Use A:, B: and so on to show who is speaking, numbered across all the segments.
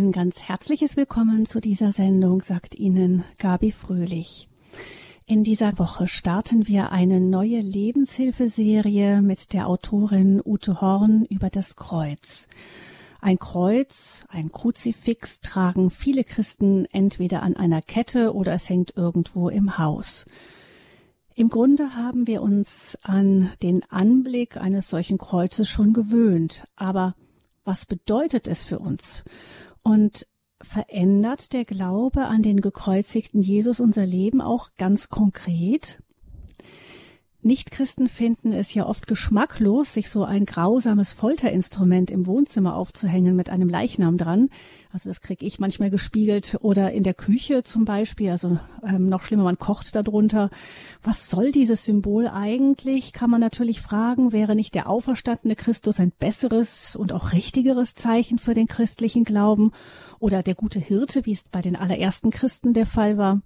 A: Ein ganz herzliches Willkommen zu dieser Sendung, sagt Ihnen Gabi Fröhlich. In dieser Woche starten wir eine neue Lebenshilfeserie mit der Autorin Ute Horn über das Kreuz. Ein Kreuz, ein Kruzifix tragen viele Christen entweder an einer Kette oder es hängt irgendwo im Haus. Im Grunde haben wir uns an den Anblick eines solchen Kreuzes schon gewöhnt, aber was bedeutet es für uns? Und verändert der Glaube an den gekreuzigten Jesus unser Leben auch ganz konkret? Nichtchristen finden es ja oft geschmacklos, sich so ein grausames Folterinstrument im Wohnzimmer aufzuhängen mit einem Leichnam dran. Also das kriege ich manchmal gespiegelt oder in der Küche zum Beispiel. Also ähm, noch schlimmer, man kocht darunter. Was soll dieses Symbol eigentlich? Kann man natürlich fragen. Wäre nicht der auferstandene Christus ein besseres und auch richtigeres Zeichen für den christlichen Glauben? Oder der gute Hirte, wie es bei den allerersten Christen der Fall war?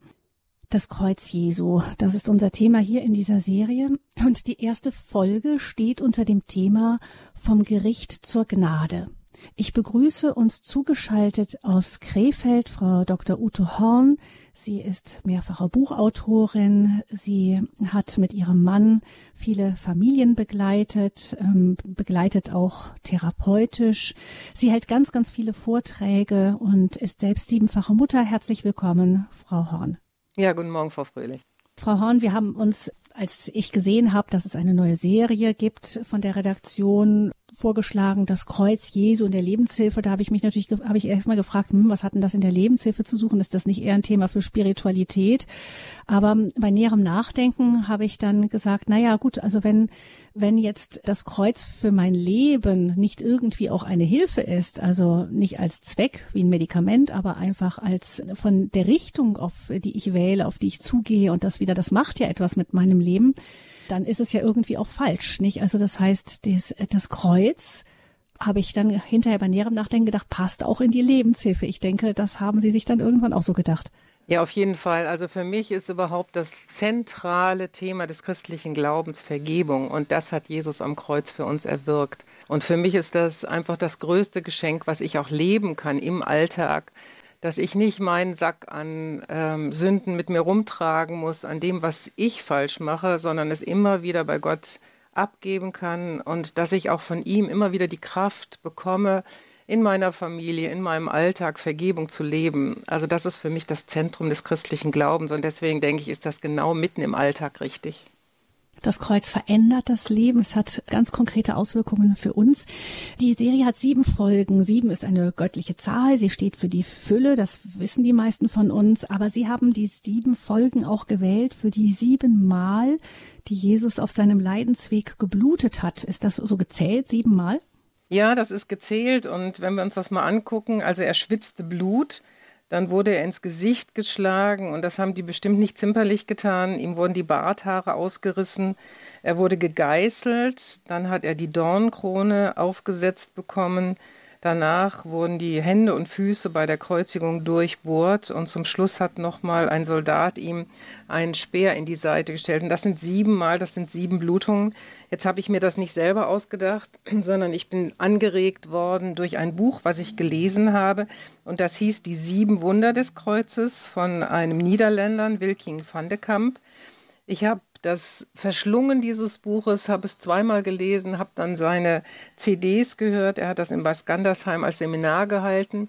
A: Das Kreuz Jesu, das ist unser Thema hier in dieser Serie. Und die erste Folge steht unter dem Thema vom Gericht zur Gnade. Ich begrüße uns zugeschaltet aus Krefeld Frau Dr. Ute Horn. Sie ist mehrfache Buchautorin. Sie hat mit ihrem Mann viele Familien begleitet, ähm, begleitet auch therapeutisch. Sie hält ganz, ganz viele Vorträge und ist selbst siebenfache Mutter. Herzlich willkommen, Frau Horn.
B: Ja, guten Morgen, Frau Fröhlich.
A: Frau Horn, wir haben uns, als ich gesehen habe, dass es eine neue Serie gibt von der Redaktion, vorgeschlagen, das Kreuz Jesu in der Lebenshilfe. Da habe ich mich natürlich, habe ich erstmal gefragt, hm, was hat denn das in der Lebenshilfe zu suchen? Ist das nicht eher ein Thema für Spiritualität? Aber bei näherem Nachdenken habe ich dann gesagt, na ja, gut, also wenn, wenn jetzt das Kreuz für mein Leben nicht irgendwie auch eine Hilfe ist, also nicht als Zweck wie ein Medikament, aber einfach als von der Richtung, auf die ich wähle, auf die ich zugehe und das wieder, das macht ja etwas mit meinem Leben, dann ist es ja irgendwie auch falsch, nicht? Also das heißt, das, das Kreuz habe ich dann hinterher bei näherem Nachdenken gedacht, passt auch in die Lebenshilfe. Ich denke, das haben Sie sich dann irgendwann auch so gedacht.
B: Ja, auf jeden Fall. Also für mich ist überhaupt das zentrale Thema des christlichen Glaubens Vergebung. Und das hat Jesus am Kreuz für uns erwirkt. Und für mich ist das einfach das größte Geschenk, was ich auch leben kann im Alltag, dass ich nicht meinen Sack an ähm, Sünden mit mir rumtragen muss, an dem, was ich falsch mache, sondern es immer wieder bei Gott abgeben kann und dass ich auch von ihm immer wieder die Kraft bekomme, in meiner Familie, in meinem Alltag Vergebung zu leben. Also das ist für mich das Zentrum des christlichen Glaubens und deswegen denke ich, ist das genau mitten im Alltag richtig.
A: Das Kreuz verändert das Leben. Es hat ganz konkrete Auswirkungen für uns. Die Serie hat sieben Folgen. Sieben ist eine göttliche Zahl. Sie steht für die Fülle. Das wissen die meisten von uns. Aber Sie haben die sieben Folgen auch gewählt für die sieben Mal, die Jesus auf seinem Leidensweg geblutet hat. Ist das so gezählt? Sieben Mal?
B: Ja, das ist gezählt. Und wenn wir uns das mal angucken, also er schwitzte Blut. Dann wurde er ins Gesicht geschlagen und das haben die bestimmt nicht zimperlich getan. Ihm wurden die Barthaare ausgerissen. Er wurde gegeißelt. Dann hat er die Dornkrone aufgesetzt bekommen. Danach wurden die Hände und Füße bei der Kreuzigung durchbohrt und zum Schluss hat nochmal ein Soldat ihm einen Speer in die Seite gestellt. Und das sind siebenmal, das sind sieben Blutungen. Jetzt habe ich mir das nicht selber ausgedacht, sondern ich bin angeregt worden durch ein Buch, was ich gelesen habe. Und das hieß Die sieben Wunder des Kreuzes von einem Niederländern, Wilking van de Kamp. Ich habe das Verschlungen dieses Buches, habe es zweimal gelesen, habe dann seine CDs gehört. Er hat das in Bad Gandersheim als Seminar gehalten.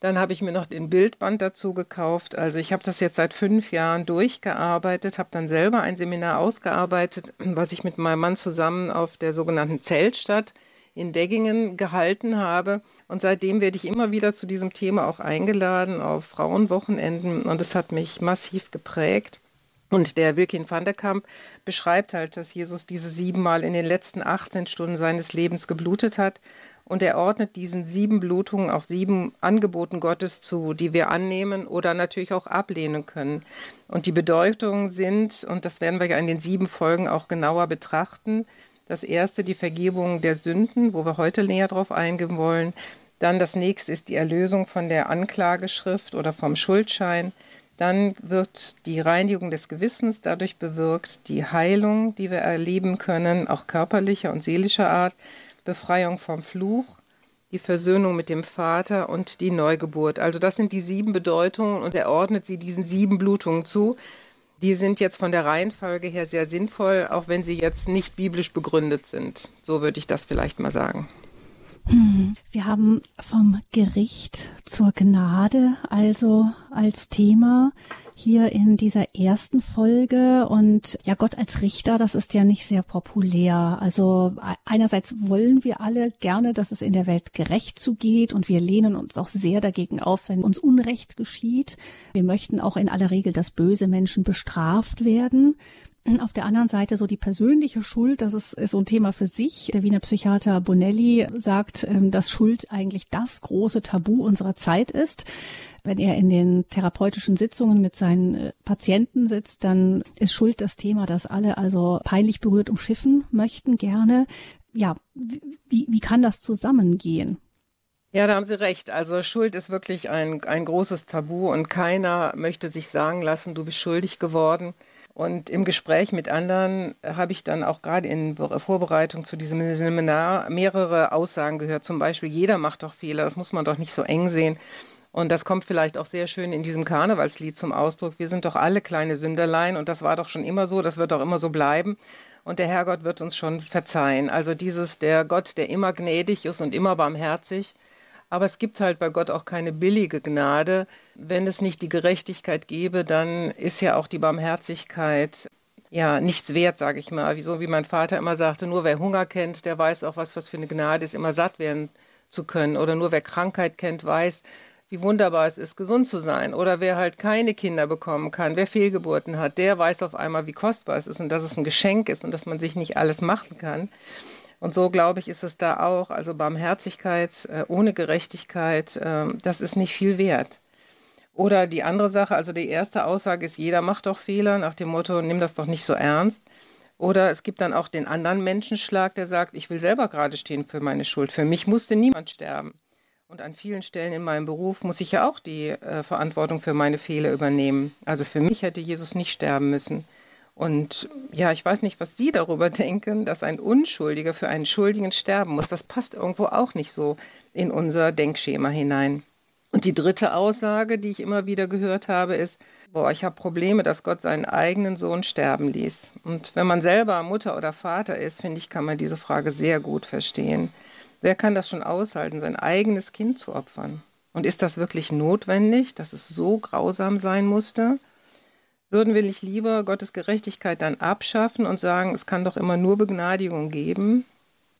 B: Dann habe ich mir noch den Bildband dazu gekauft. Also ich habe das jetzt seit fünf Jahren durchgearbeitet, habe dann selber ein Seminar ausgearbeitet, was ich mit meinem Mann zusammen auf der sogenannten Zeltstadt in Deggingen gehalten habe. Und seitdem werde ich immer wieder zu diesem Thema auch eingeladen auf Frauenwochenenden. Und es hat mich massiv geprägt. Und der Wilkin van der Kamp beschreibt halt, dass Jesus diese siebenmal in den letzten 18 Stunden seines Lebens geblutet hat. Und er ordnet diesen sieben Blutungen auch sieben Angeboten Gottes zu, die wir annehmen oder natürlich auch ablehnen können. Und die Bedeutungen sind, und das werden wir ja in den sieben Folgen auch genauer betrachten, das erste die Vergebung der Sünden, wo wir heute näher drauf eingehen wollen. Dann das nächste ist die Erlösung von der Anklageschrift oder vom Schuldschein. Dann wird die Reinigung des Gewissens dadurch bewirkt, die Heilung, die wir erleben können, auch körperlicher und seelischer Art, Befreiung vom Fluch, die Versöhnung mit dem Vater und die Neugeburt. Also das sind die sieben Bedeutungen und er ordnet sie diesen sieben Blutungen zu. Die sind jetzt von der Reihenfolge her sehr sinnvoll, auch wenn sie jetzt nicht biblisch begründet sind. So würde ich das vielleicht mal sagen.
A: Wir haben vom Gericht zur Gnade also als Thema hier in dieser ersten Folge und ja, Gott als Richter, das ist ja nicht sehr populär. Also einerseits wollen wir alle gerne, dass es in der Welt gerecht zugeht und wir lehnen uns auch sehr dagegen auf, wenn uns Unrecht geschieht. Wir möchten auch in aller Regel, dass böse Menschen bestraft werden. Auf der anderen Seite so die persönliche Schuld, das ist, ist so ein Thema für sich. Der Wiener Psychiater Bonelli sagt, ähm, dass Schuld eigentlich das große Tabu unserer Zeit ist. Wenn er in den therapeutischen Sitzungen mit seinen äh, Patienten sitzt, dann ist Schuld das Thema, das alle also peinlich berührt umschiffen möchten gerne. Ja, wie, wie kann das zusammengehen?
B: Ja, da haben Sie recht. Also Schuld ist wirklich ein, ein großes Tabu und keiner möchte sich sagen lassen, du bist schuldig geworden. Und im Gespräch mit anderen habe ich dann auch gerade in Vorbereitung zu diesem Seminar mehrere Aussagen gehört. Zum Beispiel, jeder macht doch Fehler, das muss man doch nicht so eng sehen. Und das kommt vielleicht auch sehr schön in diesem Karnevalslied zum Ausdruck. Wir sind doch alle kleine Sünderlein und das war doch schon immer so, das wird auch immer so bleiben. Und der Herrgott wird uns schon verzeihen. Also dieses, der Gott, der immer gnädig ist und immer barmherzig, aber es gibt halt bei Gott auch keine billige Gnade. Wenn es nicht die Gerechtigkeit gäbe, dann ist ja auch die Barmherzigkeit ja nichts wert, sage ich mal. Wieso, wie mein Vater immer sagte, nur wer Hunger kennt, der weiß auch, was, was für eine Gnade ist, immer satt werden zu können. Oder nur wer Krankheit kennt, weiß, wie wunderbar es ist, gesund zu sein. Oder wer halt keine Kinder bekommen kann, wer Fehlgeburten hat, der weiß auf einmal, wie kostbar es ist und dass es ein Geschenk ist und dass man sich nicht alles machen kann. Und so, glaube ich, ist es da auch. Also Barmherzigkeit äh, ohne Gerechtigkeit, äh, das ist nicht viel wert. Oder die andere Sache, also die erste Aussage ist, jeder macht doch Fehler, nach dem Motto, nimm das doch nicht so ernst. Oder es gibt dann auch den anderen Menschenschlag, der sagt, ich will selber gerade stehen für meine Schuld. Für mich musste niemand sterben. Und an vielen Stellen in meinem Beruf muss ich ja auch die äh, Verantwortung für meine Fehler übernehmen. Also für mich hätte Jesus nicht sterben müssen. Und ja, ich weiß nicht, was Sie darüber denken, dass ein Unschuldiger für einen Schuldigen sterben muss. Das passt irgendwo auch nicht so in unser Denkschema hinein. Und die dritte Aussage, die ich immer wieder gehört habe, ist, boah, ich habe Probleme, dass Gott seinen eigenen Sohn sterben ließ. Und wenn man selber Mutter oder Vater ist, finde ich, kann man diese Frage sehr gut verstehen. Wer kann das schon aushalten, sein eigenes Kind zu opfern? Und ist das wirklich notwendig, dass es so grausam sein musste? Würden wir nicht lieber Gottes Gerechtigkeit dann abschaffen und sagen, es kann doch immer nur Begnadigung geben?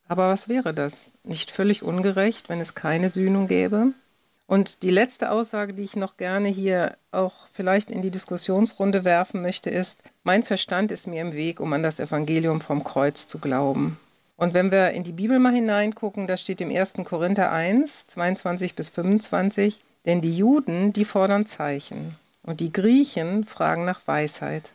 B: Aber was wäre das? Nicht völlig ungerecht, wenn es keine Sühnung gäbe? Und die letzte Aussage, die ich noch gerne hier auch vielleicht in die Diskussionsrunde werfen möchte, ist, mein Verstand ist mir im Weg, um an das Evangelium vom Kreuz zu glauben. Und wenn wir in die Bibel mal hineingucken, da steht im 1. Korinther 1, 22 bis 25, denn die Juden, die fordern Zeichen. Und die Griechen fragen nach Weisheit.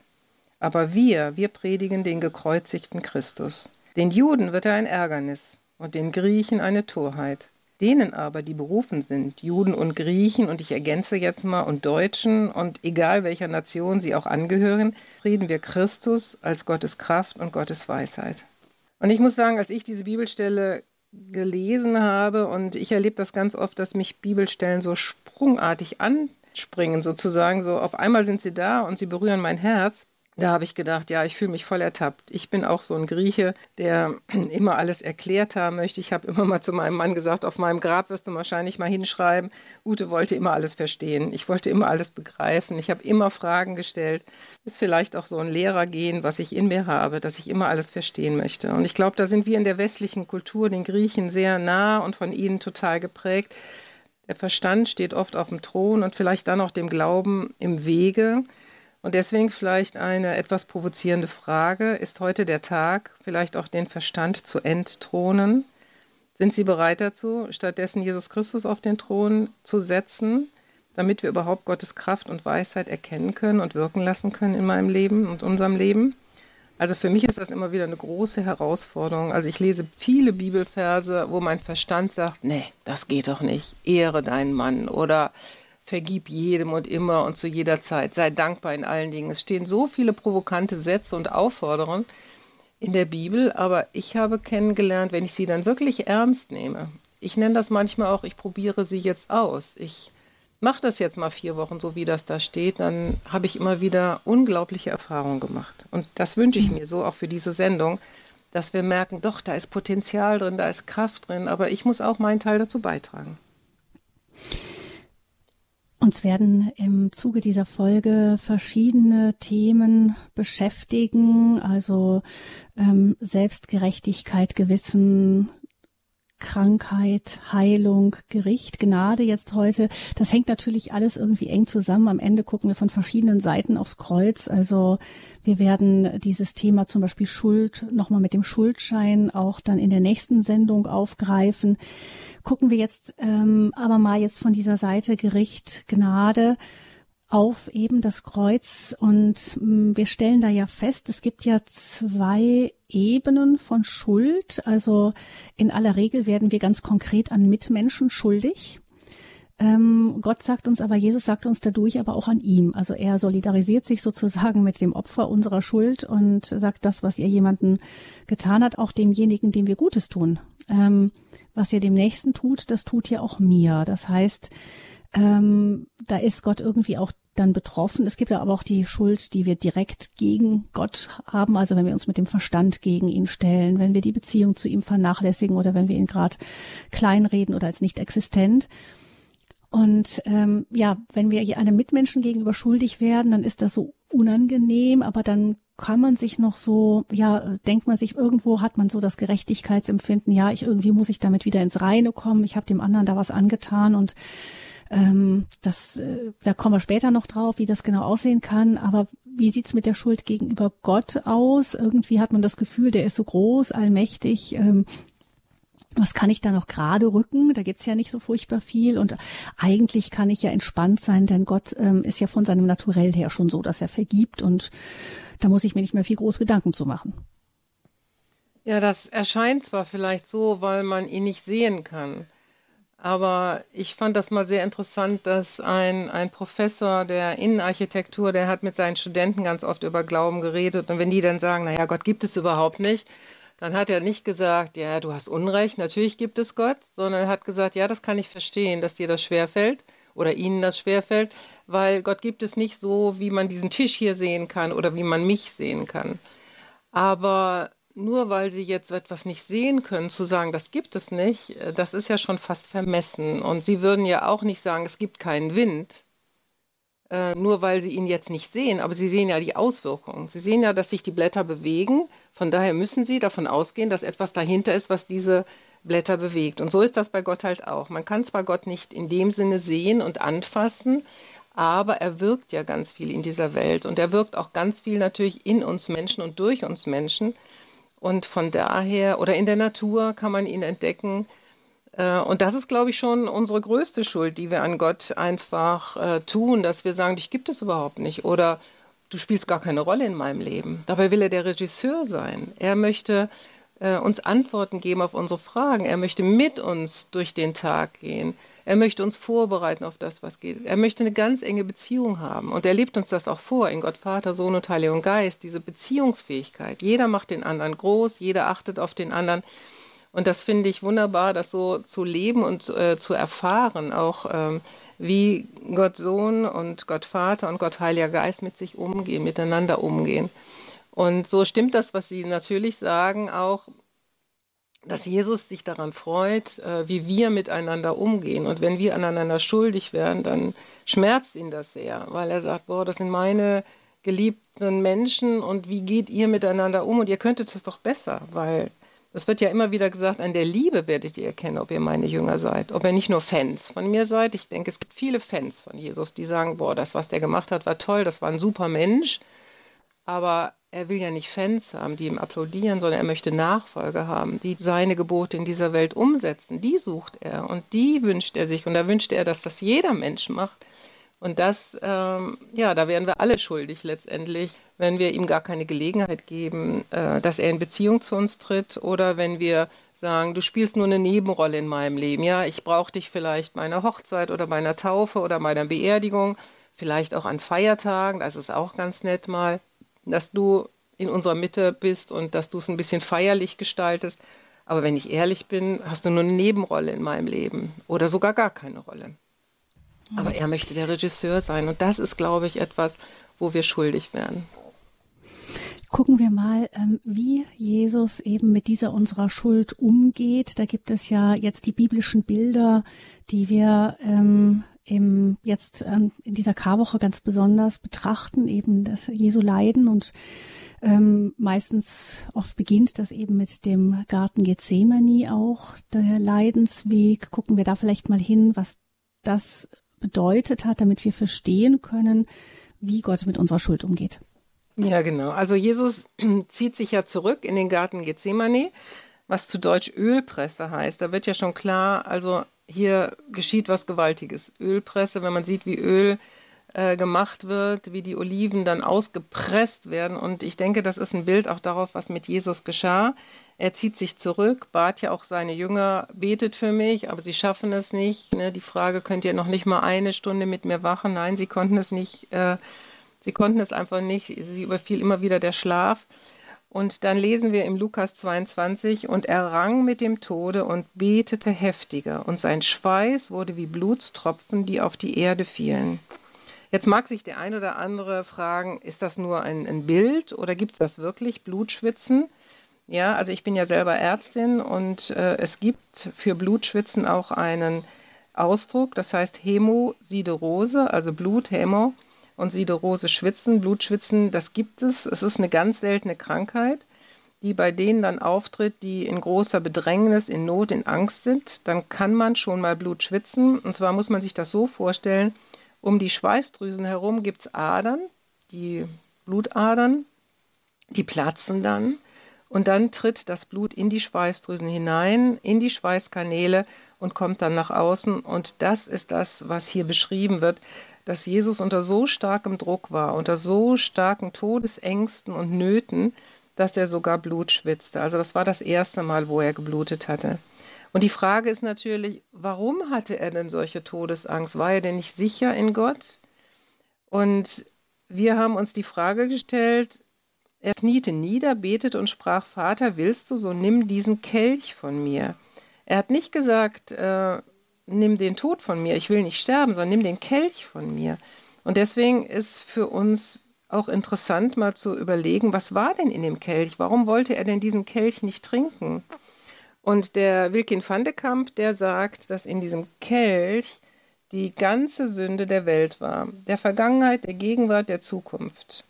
B: Aber wir, wir predigen den gekreuzigten Christus. Den Juden wird er ein Ärgernis und den Griechen eine Torheit. Denen aber, die berufen sind, Juden und Griechen, und ich ergänze jetzt mal, und Deutschen, und egal welcher Nation sie auch angehören, reden wir Christus als Gottes Kraft und Gottes Weisheit. Und ich muss sagen, als ich diese Bibelstelle gelesen habe, und ich erlebe das ganz oft, dass mich Bibelstellen so sprungartig an springen sozusagen. So auf einmal sind sie da und sie berühren mein Herz. Da habe ich gedacht, ja, ich fühle mich voll ertappt. Ich bin auch so ein Grieche, der immer alles erklärt haben möchte. Ich habe immer mal zu meinem Mann gesagt, auf meinem Grab wirst du wahrscheinlich mal hinschreiben. Ute wollte immer alles verstehen. Ich wollte immer alles begreifen. Ich habe immer Fragen gestellt. Ist vielleicht auch so ein Lehrergehen, was ich in mir habe, dass ich immer alles verstehen möchte. Und ich glaube, da sind wir in der westlichen Kultur den Griechen sehr nah und von ihnen total geprägt. Der Verstand steht oft auf dem Thron und vielleicht dann auch dem Glauben im Wege. Und deswegen vielleicht eine etwas provozierende Frage. Ist heute der Tag, vielleicht auch den Verstand zu entthronen? Sind Sie bereit dazu, stattdessen Jesus Christus auf den Thron zu setzen, damit wir überhaupt Gottes Kraft und Weisheit erkennen können und wirken lassen können in meinem Leben und unserem Leben? Also für mich ist das immer wieder eine große Herausforderung. Also ich lese viele Bibelverse, wo mein Verstand sagt, nee, das geht doch nicht. Ehre deinen Mann oder vergib jedem und immer und zu jeder Zeit. Sei dankbar in allen Dingen. Es stehen so viele provokante Sätze und Aufforderungen in der Bibel, aber ich habe kennengelernt, wenn ich sie dann wirklich ernst nehme, ich nenne das manchmal auch, ich probiere sie jetzt aus. Ich mache das jetzt mal vier Wochen, so wie das da steht, dann habe ich immer wieder unglaubliche Erfahrungen gemacht. Und das wünsche ich mir so auch für diese Sendung, dass wir merken, doch, da ist Potenzial drin, da ist Kraft drin, aber ich muss auch meinen Teil dazu beitragen.
A: Uns werden im Zuge dieser Folge verschiedene Themen beschäftigen, also ähm, Selbstgerechtigkeit, Gewissen, Krankheit, Heilung, Gericht, Gnade jetzt heute. Das hängt natürlich alles irgendwie eng zusammen. Am Ende gucken wir von verschiedenen Seiten aufs Kreuz. Also wir werden dieses Thema zum Beispiel Schuld nochmal mit dem Schuldschein auch dann in der nächsten Sendung aufgreifen. Gucken wir jetzt ähm, aber mal jetzt von dieser Seite Gericht, Gnade auf eben das Kreuz und mm, wir stellen da ja fest, es gibt ja zwei Ebenen von Schuld. Also in aller Regel werden wir ganz konkret an Mitmenschen schuldig. Ähm, Gott sagt uns aber, Jesus sagt uns dadurch aber auch an ihm. Also er solidarisiert sich sozusagen mit dem Opfer unserer Schuld und sagt das, was ihr jemanden getan hat, auch demjenigen, dem wir Gutes tun. Ähm, was ihr dem Nächsten tut, das tut ihr auch mir. Das heißt, ähm, da ist Gott irgendwie auch dann betroffen. Es gibt aber auch die Schuld, die wir direkt gegen Gott haben, also wenn wir uns mit dem Verstand gegen ihn stellen, wenn wir die Beziehung zu ihm vernachlässigen oder wenn wir ihn gerade kleinreden oder als nicht existent. Und ähm, ja, wenn wir einem Mitmenschen gegenüber schuldig werden, dann ist das so unangenehm, aber dann kann man sich noch so, ja, denkt man sich, irgendwo hat man so das Gerechtigkeitsempfinden, ja, ich irgendwie muss ich damit wieder ins Reine kommen, ich habe dem anderen da was angetan und ähm, das, äh, da kommen wir später noch drauf, wie das genau aussehen kann. Aber wie sieht's mit der Schuld gegenüber Gott aus? Irgendwie hat man das Gefühl, der ist so groß, allmächtig. Ähm, was kann ich da noch gerade rücken? Da gibt's ja nicht so furchtbar viel. Und eigentlich kann ich ja entspannt sein, denn Gott ähm, ist ja von seinem Naturell her schon so, dass er vergibt. Und da muss ich mir nicht mehr viel groß Gedanken zu machen.
B: Ja, das erscheint zwar vielleicht so, weil man ihn nicht sehen kann. Aber ich fand das mal sehr interessant, dass ein, ein Professor der Innenarchitektur, der hat mit seinen Studenten ganz oft über Glauben geredet. Und wenn die dann sagen, naja, Gott gibt es überhaupt nicht, dann hat er nicht gesagt, ja, du hast Unrecht, natürlich gibt es Gott, sondern er hat gesagt, ja, das kann ich verstehen, dass dir das schwerfällt oder ihnen das schwerfällt, weil Gott gibt es nicht so, wie man diesen Tisch hier sehen kann oder wie man mich sehen kann. Aber nur weil sie jetzt etwas nicht sehen können, zu sagen, das gibt es nicht, äh, das ist ja schon fast vermessen. Und sie würden ja auch nicht sagen, es gibt keinen Wind, äh, nur weil sie ihn jetzt nicht sehen. Aber sie sehen ja die Auswirkungen. Sie sehen ja, dass sich die Blätter bewegen. Von daher müssen sie davon ausgehen, dass etwas dahinter ist, was diese Blätter bewegt. Und so ist das bei Gott halt auch. Man kann zwar Gott nicht in dem Sinne sehen und anfassen, aber er wirkt ja ganz viel in dieser Welt und er wirkt auch ganz viel natürlich in uns Menschen und durch uns Menschen. Und von daher, oder in der Natur kann man ihn entdecken. Äh, und das ist, glaube ich, schon unsere größte Schuld, die wir an Gott einfach äh, tun, dass wir sagen, dich gibt es überhaupt nicht. Oder du spielst gar keine Rolle in meinem Leben. Dabei will er der Regisseur sein. Er möchte äh, uns Antworten geben auf unsere Fragen. Er möchte mit uns durch den Tag gehen. Er möchte uns vorbereiten auf das, was geht. Er möchte eine ganz enge Beziehung haben. Und er lebt uns das auch vor in Gott, Vater, Sohn und Heiliger Geist, diese Beziehungsfähigkeit. Jeder macht den anderen groß, jeder achtet auf den anderen. Und das finde ich wunderbar, das so zu leben und äh, zu erfahren, auch ähm, wie Gott Sohn und Gott Vater und Gott Heiliger Geist mit sich umgehen, miteinander umgehen. Und so stimmt das, was Sie natürlich sagen, auch dass Jesus sich daran freut, äh, wie wir miteinander umgehen. Und wenn wir aneinander schuldig werden, dann schmerzt ihn das sehr, weil er sagt, boah, das sind meine geliebten Menschen und wie geht ihr miteinander um? Und ihr könntet es doch besser, weil es wird ja immer wieder gesagt, an der Liebe werdet ihr erkennen, ob ihr meine Jünger seid, ob ihr nicht nur Fans von mir seid. Ich denke, es gibt viele Fans von Jesus, die sagen, boah, das, was der gemacht hat, war toll, das war ein super Mensch. Aber er will ja nicht Fans haben, die ihm applaudieren, sondern er möchte Nachfolger haben, die seine Gebote in dieser Welt umsetzen. Die sucht er und die wünscht er sich. Und da wünscht er, dass das jeder Mensch macht. Und das, ähm, ja, da wären wir alle schuldig letztendlich, wenn wir ihm gar keine Gelegenheit geben, äh, dass er in Beziehung zu uns tritt oder wenn wir sagen, du spielst nur eine Nebenrolle in meinem Leben. Ja, ich brauche dich vielleicht meiner Hochzeit oder meiner Taufe oder meiner Beerdigung, vielleicht auch an Feiertagen, das ist auch ganz nett mal dass du in unserer Mitte bist und dass du es ein bisschen feierlich gestaltest. Aber wenn ich ehrlich bin, hast du nur eine Nebenrolle in meinem Leben oder sogar gar keine Rolle. Aber er möchte der Regisseur sein. Und das ist, glaube ich, etwas, wo wir schuldig werden.
A: Gucken wir mal, ähm, wie Jesus eben mit dieser unserer Schuld umgeht. Da gibt es ja jetzt die biblischen Bilder, die wir ähm, im, jetzt ähm, in dieser Karwoche ganz besonders betrachten, eben das Jesu Leiden und ähm, meistens oft beginnt das eben mit dem Garten Gethsemane auch, der Leidensweg. Gucken wir da vielleicht mal hin, was das bedeutet hat, damit wir verstehen können, wie Gott mit unserer Schuld umgeht.
B: Ja, genau. Also Jesus zieht sich ja zurück in den Garten Gethsemane, was zu Deutsch Ölpresse heißt. Da wird ja schon klar, also hier geschieht was Gewaltiges. Ölpresse, wenn man sieht, wie Öl äh, gemacht wird, wie die Oliven dann ausgepresst werden. Und ich denke, das ist ein Bild auch darauf, was mit Jesus geschah. Er zieht sich zurück, bat ja auch seine Jünger, betet für mich, aber sie schaffen es nicht. Ne? Die Frage, könnt ihr noch nicht mal eine Stunde mit mir wachen? Nein, sie konnten es nicht. Äh, sie konnten es einfach nicht. Sie überfiel immer wieder der Schlaf. Und dann lesen wir im Lukas 22, und er rang mit dem Tode und betete heftiger, und sein Schweiß wurde wie Blutstropfen, die auf die Erde fielen. Jetzt mag sich der ein oder andere fragen, ist das nur ein, ein Bild oder gibt es das wirklich, Blutschwitzen? Ja, also ich bin ja selber Ärztin und äh, es gibt für Blutschwitzen auch einen Ausdruck, das heißt Hämosiderose, also Blut, Hämo und Siderose schwitzen, Blutschwitzen, das gibt es. Es ist eine ganz seltene Krankheit, die bei denen dann auftritt, die in großer Bedrängnis, in Not, in Angst sind. Dann kann man schon mal Blut schwitzen. Und zwar muss man sich das so vorstellen, um die Schweißdrüsen herum gibt es Adern, die Blutadern, die platzen dann und dann tritt das Blut in die Schweißdrüsen hinein, in die Schweißkanäle und kommt dann nach außen. Und das ist das, was hier beschrieben wird, dass Jesus unter so starkem Druck war, unter so starken Todesängsten und Nöten, dass er sogar Blut schwitzte. Also das war das erste Mal, wo er geblutet hatte. Und die Frage ist natürlich, warum hatte er denn solche Todesangst? War er denn nicht sicher in Gott? Und wir haben uns die Frage gestellt, er kniete nieder, betete und sprach, Vater, willst du, so nimm diesen Kelch von mir. Er hat nicht gesagt, äh, nimm den Tod von mir, ich will nicht sterben, sondern nimm den Kelch von mir. Und deswegen ist für uns auch interessant, mal zu überlegen, was war denn in dem Kelch? Warum wollte er denn diesen Kelch nicht trinken? Und der Wilkin van de Kamp, der sagt, dass in diesem Kelch die ganze Sünde der Welt war, der Vergangenheit, der Gegenwart, der Zukunft.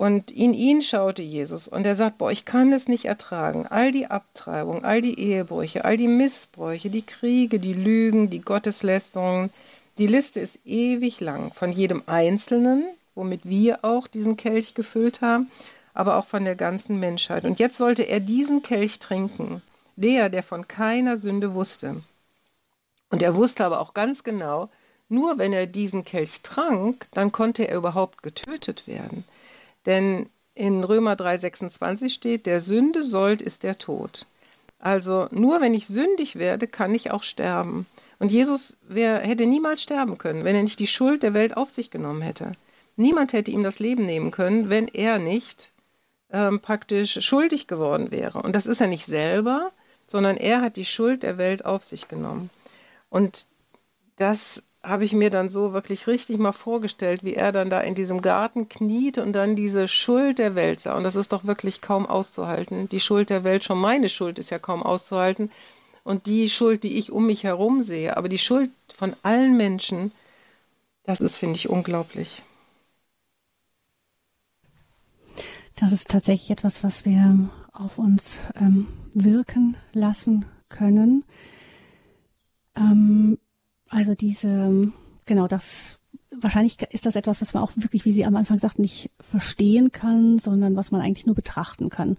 B: Und in ihn schaute Jesus und er sagt, boah, ich kann es nicht ertragen. All die Abtreibung, all die Ehebrüche, all die Missbräuche, die Kriege, die Lügen, die Gotteslästerungen. Die Liste ist ewig lang von jedem Einzelnen, womit wir auch diesen Kelch gefüllt haben, aber auch von der ganzen Menschheit. Und jetzt sollte er diesen Kelch trinken, der, der von keiner Sünde wusste. Und er wusste aber auch ganz genau, nur wenn er diesen Kelch trank, dann konnte er überhaupt getötet werden. Denn in Römer 3,26 steht, der Sünde sollt ist der Tod. Also nur wenn ich sündig werde, kann ich auch sterben. Und Jesus wär, hätte niemals sterben können, wenn er nicht die Schuld der Welt auf sich genommen hätte. Niemand hätte ihm das Leben nehmen können, wenn er nicht ähm, praktisch schuldig geworden wäre. Und das ist er nicht selber, sondern er hat die Schuld der Welt auf sich genommen. Und das habe ich mir dann so wirklich richtig mal vorgestellt, wie er dann da in diesem Garten kniet und dann diese Schuld der Welt sah. Und das ist doch wirklich kaum auszuhalten. Die Schuld der Welt, schon meine Schuld ist ja kaum auszuhalten. Und die Schuld, die ich um mich herum sehe, aber die Schuld von allen Menschen, das ist, finde ich, unglaublich.
A: Das ist tatsächlich etwas, was wir auf uns ähm, wirken lassen können. Ähm, also diese, genau das, wahrscheinlich ist das etwas, was man auch wirklich, wie Sie am Anfang sagten, nicht verstehen kann, sondern was man eigentlich nur betrachten kann,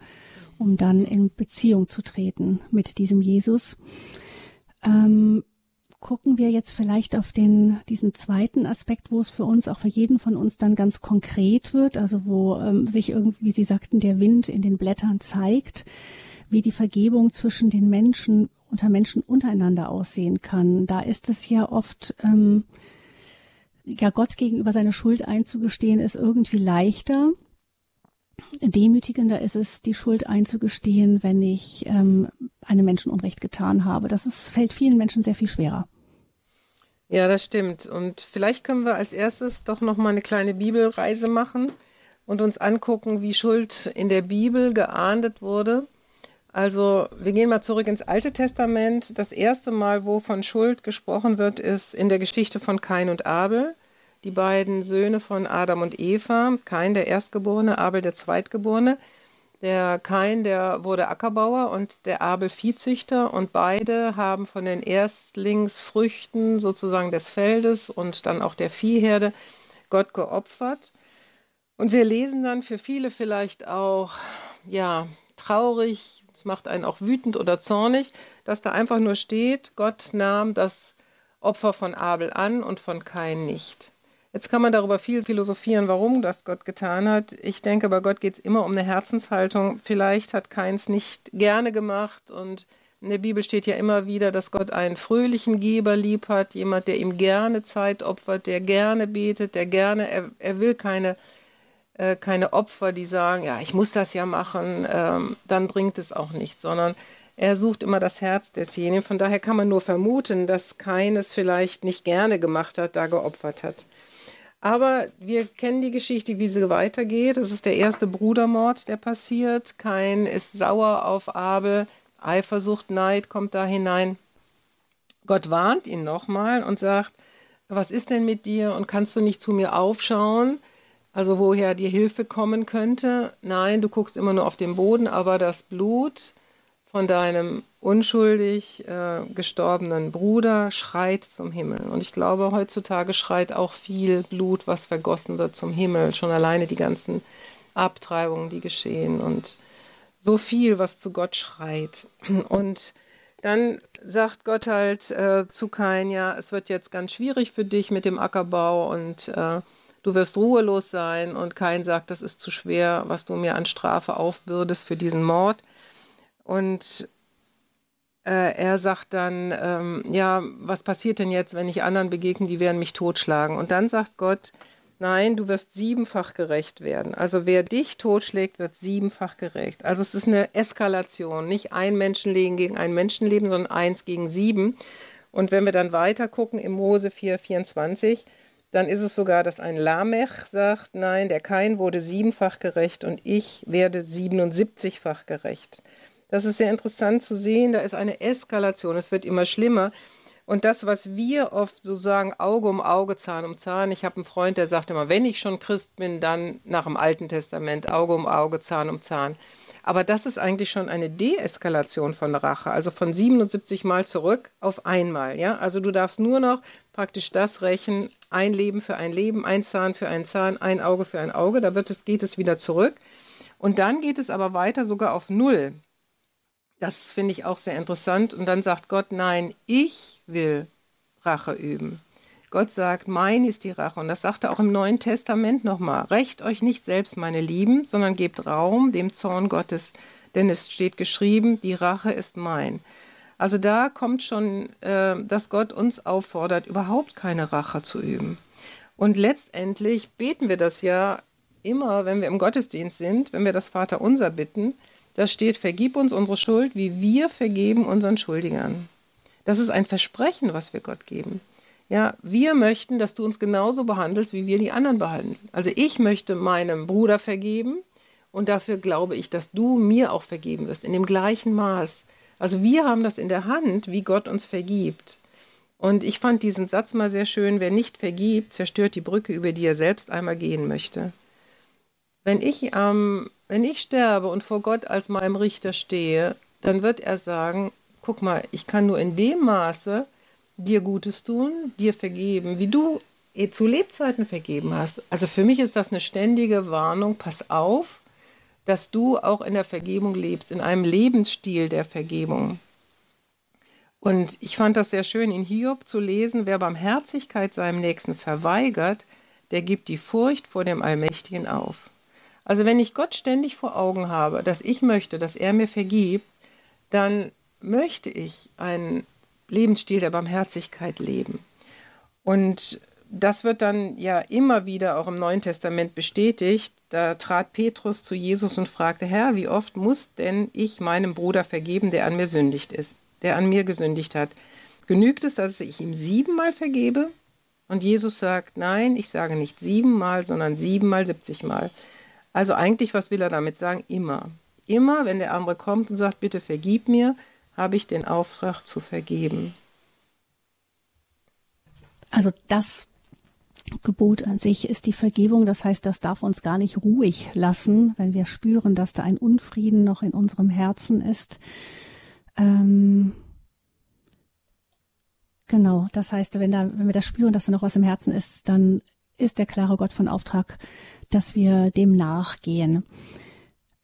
A: um dann in Beziehung zu treten mit diesem Jesus. Ähm, gucken wir jetzt vielleicht auf den, diesen zweiten Aspekt, wo es für uns, auch für jeden von uns dann ganz konkret wird, also wo ähm, sich irgendwie, wie Sie sagten, der Wind in den Blättern zeigt, wie die Vergebung zwischen den Menschen unter Menschen untereinander aussehen kann. Da ist es ja oft, ähm, ja, Gott gegenüber seine Schuld einzugestehen, ist irgendwie leichter. demütigender ist es, die Schuld einzugestehen, wenn ich ähm, einem Menschen Unrecht getan habe. Das ist, fällt vielen Menschen sehr viel schwerer.
B: Ja, das stimmt. Und vielleicht können wir als erstes doch noch mal eine kleine Bibelreise machen und uns angucken, wie Schuld in der Bibel geahndet wurde. Also wir gehen mal zurück ins Alte Testament. Das erste Mal, wo von Schuld gesprochen wird, ist in der Geschichte von Kain und Abel. Die beiden Söhne von Adam und Eva, Kain der Erstgeborene, Abel der Zweitgeborene. Der Kain, der wurde Ackerbauer und der Abel Viehzüchter und beide haben von den Erstlingsfrüchten sozusagen des Feldes und dann auch der Viehherde Gott geopfert. Und wir lesen dann für viele vielleicht auch, ja, traurig, es macht einen auch wütend oder zornig, dass da einfach nur steht, Gott nahm das Opfer von Abel an und von Kain nicht. Jetzt kann man darüber viel philosophieren, warum das Gott getan hat. Ich denke, bei Gott geht es immer um eine Herzenshaltung. Vielleicht hat Keins nicht gerne gemacht und in der Bibel steht ja immer wieder, dass Gott einen fröhlichen Geber lieb hat, jemand, der ihm gerne Zeit opfert, der gerne betet, der gerne, er, er will keine äh, keine Opfer, die sagen, ja, ich muss das ja machen, ähm, dann bringt es auch nichts, sondern er sucht immer das Herz desjenigen. Von daher kann man nur vermuten, dass keines vielleicht nicht gerne gemacht hat, da geopfert hat. Aber wir kennen die Geschichte, wie sie weitergeht. Es ist der erste Brudermord, der passiert. Kein ist sauer auf Abel. Eifersucht, Neid kommt da hinein. Gott warnt ihn nochmal und sagt, was ist denn mit dir und kannst du nicht zu mir aufschauen? Also woher die Hilfe kommen könnte. Nein, du guckst immer nur auf den Boden, aber das Blut von deinem unschuldig äh, gestorbenen Bruder schreit zum Himmel. Und ich glaube, heutzutage schreit auch viel Blut, was vergossen wird, zum Himmel. Schon alleine die ganzen Abtreibungen, die geschehen und so viel, was zu Gott schreit. Und dann sagt Gott halt äh, zu Kain, ja, es wird jetzt ganz schwierig für dich mit dem Ackerbau und äh, du wirst ruhelos sein und kein sagt, das ist zu schwer, was du mir an Strafe aufbürdest für diesen Mord. Und äh, er sagt dann, ähm, ja, was passiert denn jetzt, wenn ich anderen begegne, die werden mich totschlagen. Und dann sagt Gott, nein, du wirst siebenfach gerecht werden. Also wer dich totschlägt, wird siebenfach gerecht. Also es ist eine Eskalation, nicht ein Menschenleben gegen ein Menschenleben, sondern eins gegen sieben. Und wenn wir dann weiter gucken im Mose 4, 24, dann ist es sogar, dass ein Lamech sagt, nein, der Kain wurde siebenfach gerecht und ich werde 77-fach gerecht. Das ist sehr interessant zu sehen, da ist eine Eskalation, es wird immer schlimmer. Und das, was wir oft so sagen, Auge um Auge, Zahn um Zahn. Ich habe einen Freund, der sagt immer, wenn ich schon Christ bin, dann nach dem Alten Testament, Auge um Auge, Zahn um Zahn. Aber das ist eigentlich schon eine Deeskalation von Rache, also von 77 Mal zurück auf einmal. Ja? Also du darfst nur noch praktisch das rächen, ein Leben für ein Leben, ein Zahn für ein Zahn, ein Auge für ein Auge, da wird es, geht es wieder zurück. Und dann geht es aber weiter sogar auf Null. Das finde ich auch sehr interessant. Und dann sagt Gott, nein, ich will Rache üben. Gott sagt, mein ist die Rache. Und das sagt er auch im Neuen Testament nochmal. Recht euch nicht selbst, meine Lieben, sondern gebt Raum dem Zorn Gottes. Denn es steht geschrieben, die Rache ist mein. Also da kommt schon, äh, dass Gott uns auffordert, überhaupt keine Rache zu üben. Und letztendlich beten wir das ja immer, wenn wir im Gottesdienst sind, wenn wir das Vaterunser bitten. Da steht, vergib uns unsere Schuld, wie wir vergeben unseren Schuldigern. Das ist ein Versprechen, was wir Gott geben. Ja, wir möchten, dass du uns genauso behandelst, wie wir die anderen behandeln. Also ich möchte meinem Bruder vergeben und dafür glaube ich, dass du mir auch vergeben wirst, in dem gleichen Maß. Also wir haben das in der Hand, wie Gott uns vergibt. Und ich fand diesen Satz mal sehr schön, wer nicht vergibt, zerstört die Brücke, über die er selbst einmal gehen möchte. Wenn ich, ähm, wenn ich sterbe und vor Gott als meinem Richter stehe, dann wird er sagen, guck mal, ich kann nur in dem Maße dir Gutes tun, dir vergeben, wie du eh zu Lebzeiten vergeben hast. Also für mich ist das eine ständige Warnung, pass auf, dass du auch in der Vergebung lebst, in einem Lebensstil der Vergebung. Und ich fand das sehr schön in Hiob zu lesen, wer Barmherzigkeit seinem Nächsten verweigert, der gibt die Furcht vor dem Allmächtigen auf. Also wenn ich Gott ständig vor Augen habe, dass ich möchte, dass er mir vergibt, dann möchte ich einen Lebensstil der Barmherzigkeit leben. Und das wird dann ja immer wieder auch im Neuen Testament bestätigt. Da trat Petrus zu Jesus und fragte, Herr, wie oft muss denn ich meinem Bruder vergeben, der an mir sündigt ist, der an mir gesündigt hat? Genügt es, dass ich ihm siebenmal vergebe? Und Jesus sagt, nein, ich sage nicht siebenmal, sondern siebenmal, siebzigmal. Also eigentlich, was will er damit sagen? Immer. Immer, wenn der andere kommt und sagt, bitte vergib mir, habe ich den Auftrag zu vergeben.
A: Also das Gebot an sich ist die Vergebung. Das heißt, das darf uns gar nicht ruhig lassen, wenn wir spüren, dass da ein Unfrieden noch in unserem Herzen ist. Ähm, genau, das heißt, wenn, da, wenn wir das spüren, dass da noch was im Herzen ist, dann ist der klare Gott von Auftrag, dass wir dem nachgehen.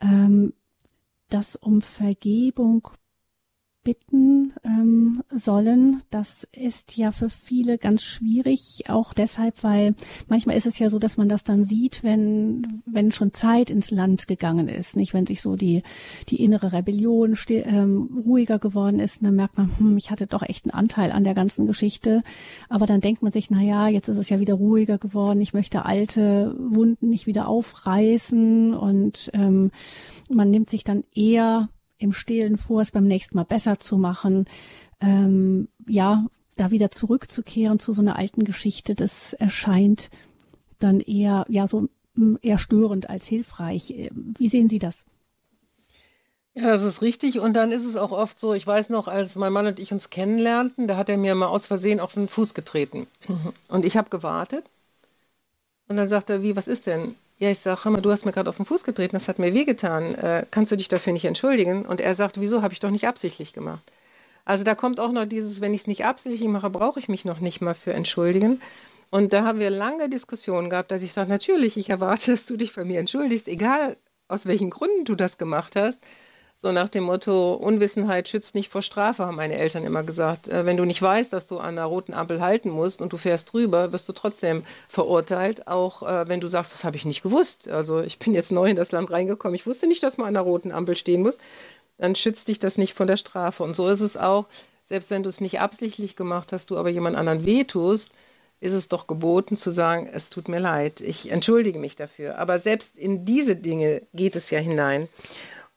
A: Ähm, dass um Vergebung bitten ähm, sollen. Das ist ja für viele ganz schwierig, auch deshalb, weil manchmal ist es ja so, dass man das dann sieht, wenn wenn schon Zeit ins Land gegangen ist, nicht wenn sich so die die innere Rebellion ähm, ruhiger geworden ist, dann merkt man, hm, ich hatte doch echt einen Anteil an der ganzen Geschichte, aber dann denkt man sich, na ja, jetzt ist es ja wieder ruhiger geworden, ich möchte alte Wunden nicht wieder aufreißen und ähm, man nimmt sich dann eher im Stillen vor, es beim nächsten Mal besser zu machen. Ähm, ja, da wieder zurückzukehren zu so einer alten Geschichte, das erscheint dann eher, ja, so hm, eher störend als hilfreich. Wie sehen Sie das?
B: Ja, das ist richtig. Und dann ist es auch oft so, ich weiß noch, als mein Mann und ich uns kennenlernten, da hat er mir mal aus Versehen auf den Fuß getreten. Und ich habe gewartet. Und dann sagt er, wie, was ist denn? Ja, ich sage, mal, du hast mir gerade auf den Fuß getreten, das hat mir wehgetan. Äh, kannst du dich dafür nicht entschuldigen? Und er sagt, wieso habe ich doch nicht absichtlich gemacht? Also da kommt auch noch dieses, wenn ich es nicht absichtlich mache, brauche ich mich noch nicht mal für entschuldigen. Und da haben wir lange Diskussionen gehabt, dass ich sage, natürlich, ich erwarte, dass du dich bei mir entschuldigst, egal aus welchen Gründen du das gemacht hast. So nach dem Motto, Unwissenheit schützt nicht vor Strafe, haben meine Eltern immer gesagt. Äh, wenn du nicht weißt, dass du an einer roten Ampel halten musst und du fährst drüber, wirst du trotzdem verurteilt, auch äh, wenn du sagst, das habe ich nicht gewusst. Also ich bin jetzt neu in das Land reingekommen, ich wusste nicht, dass man an einer roten Ampel stehen muss. Dann schützt dich das nicht von der Strafe. Und so ist es auch, selbst wenn du es nicht absichtlich gemacht hast, du aber jemand anderen wehtust, ist es doch geboten zu sagen, es tut mir leid, ich entschuldige mich dafür. Aber selbst in diese Dinge geht es ja hinein.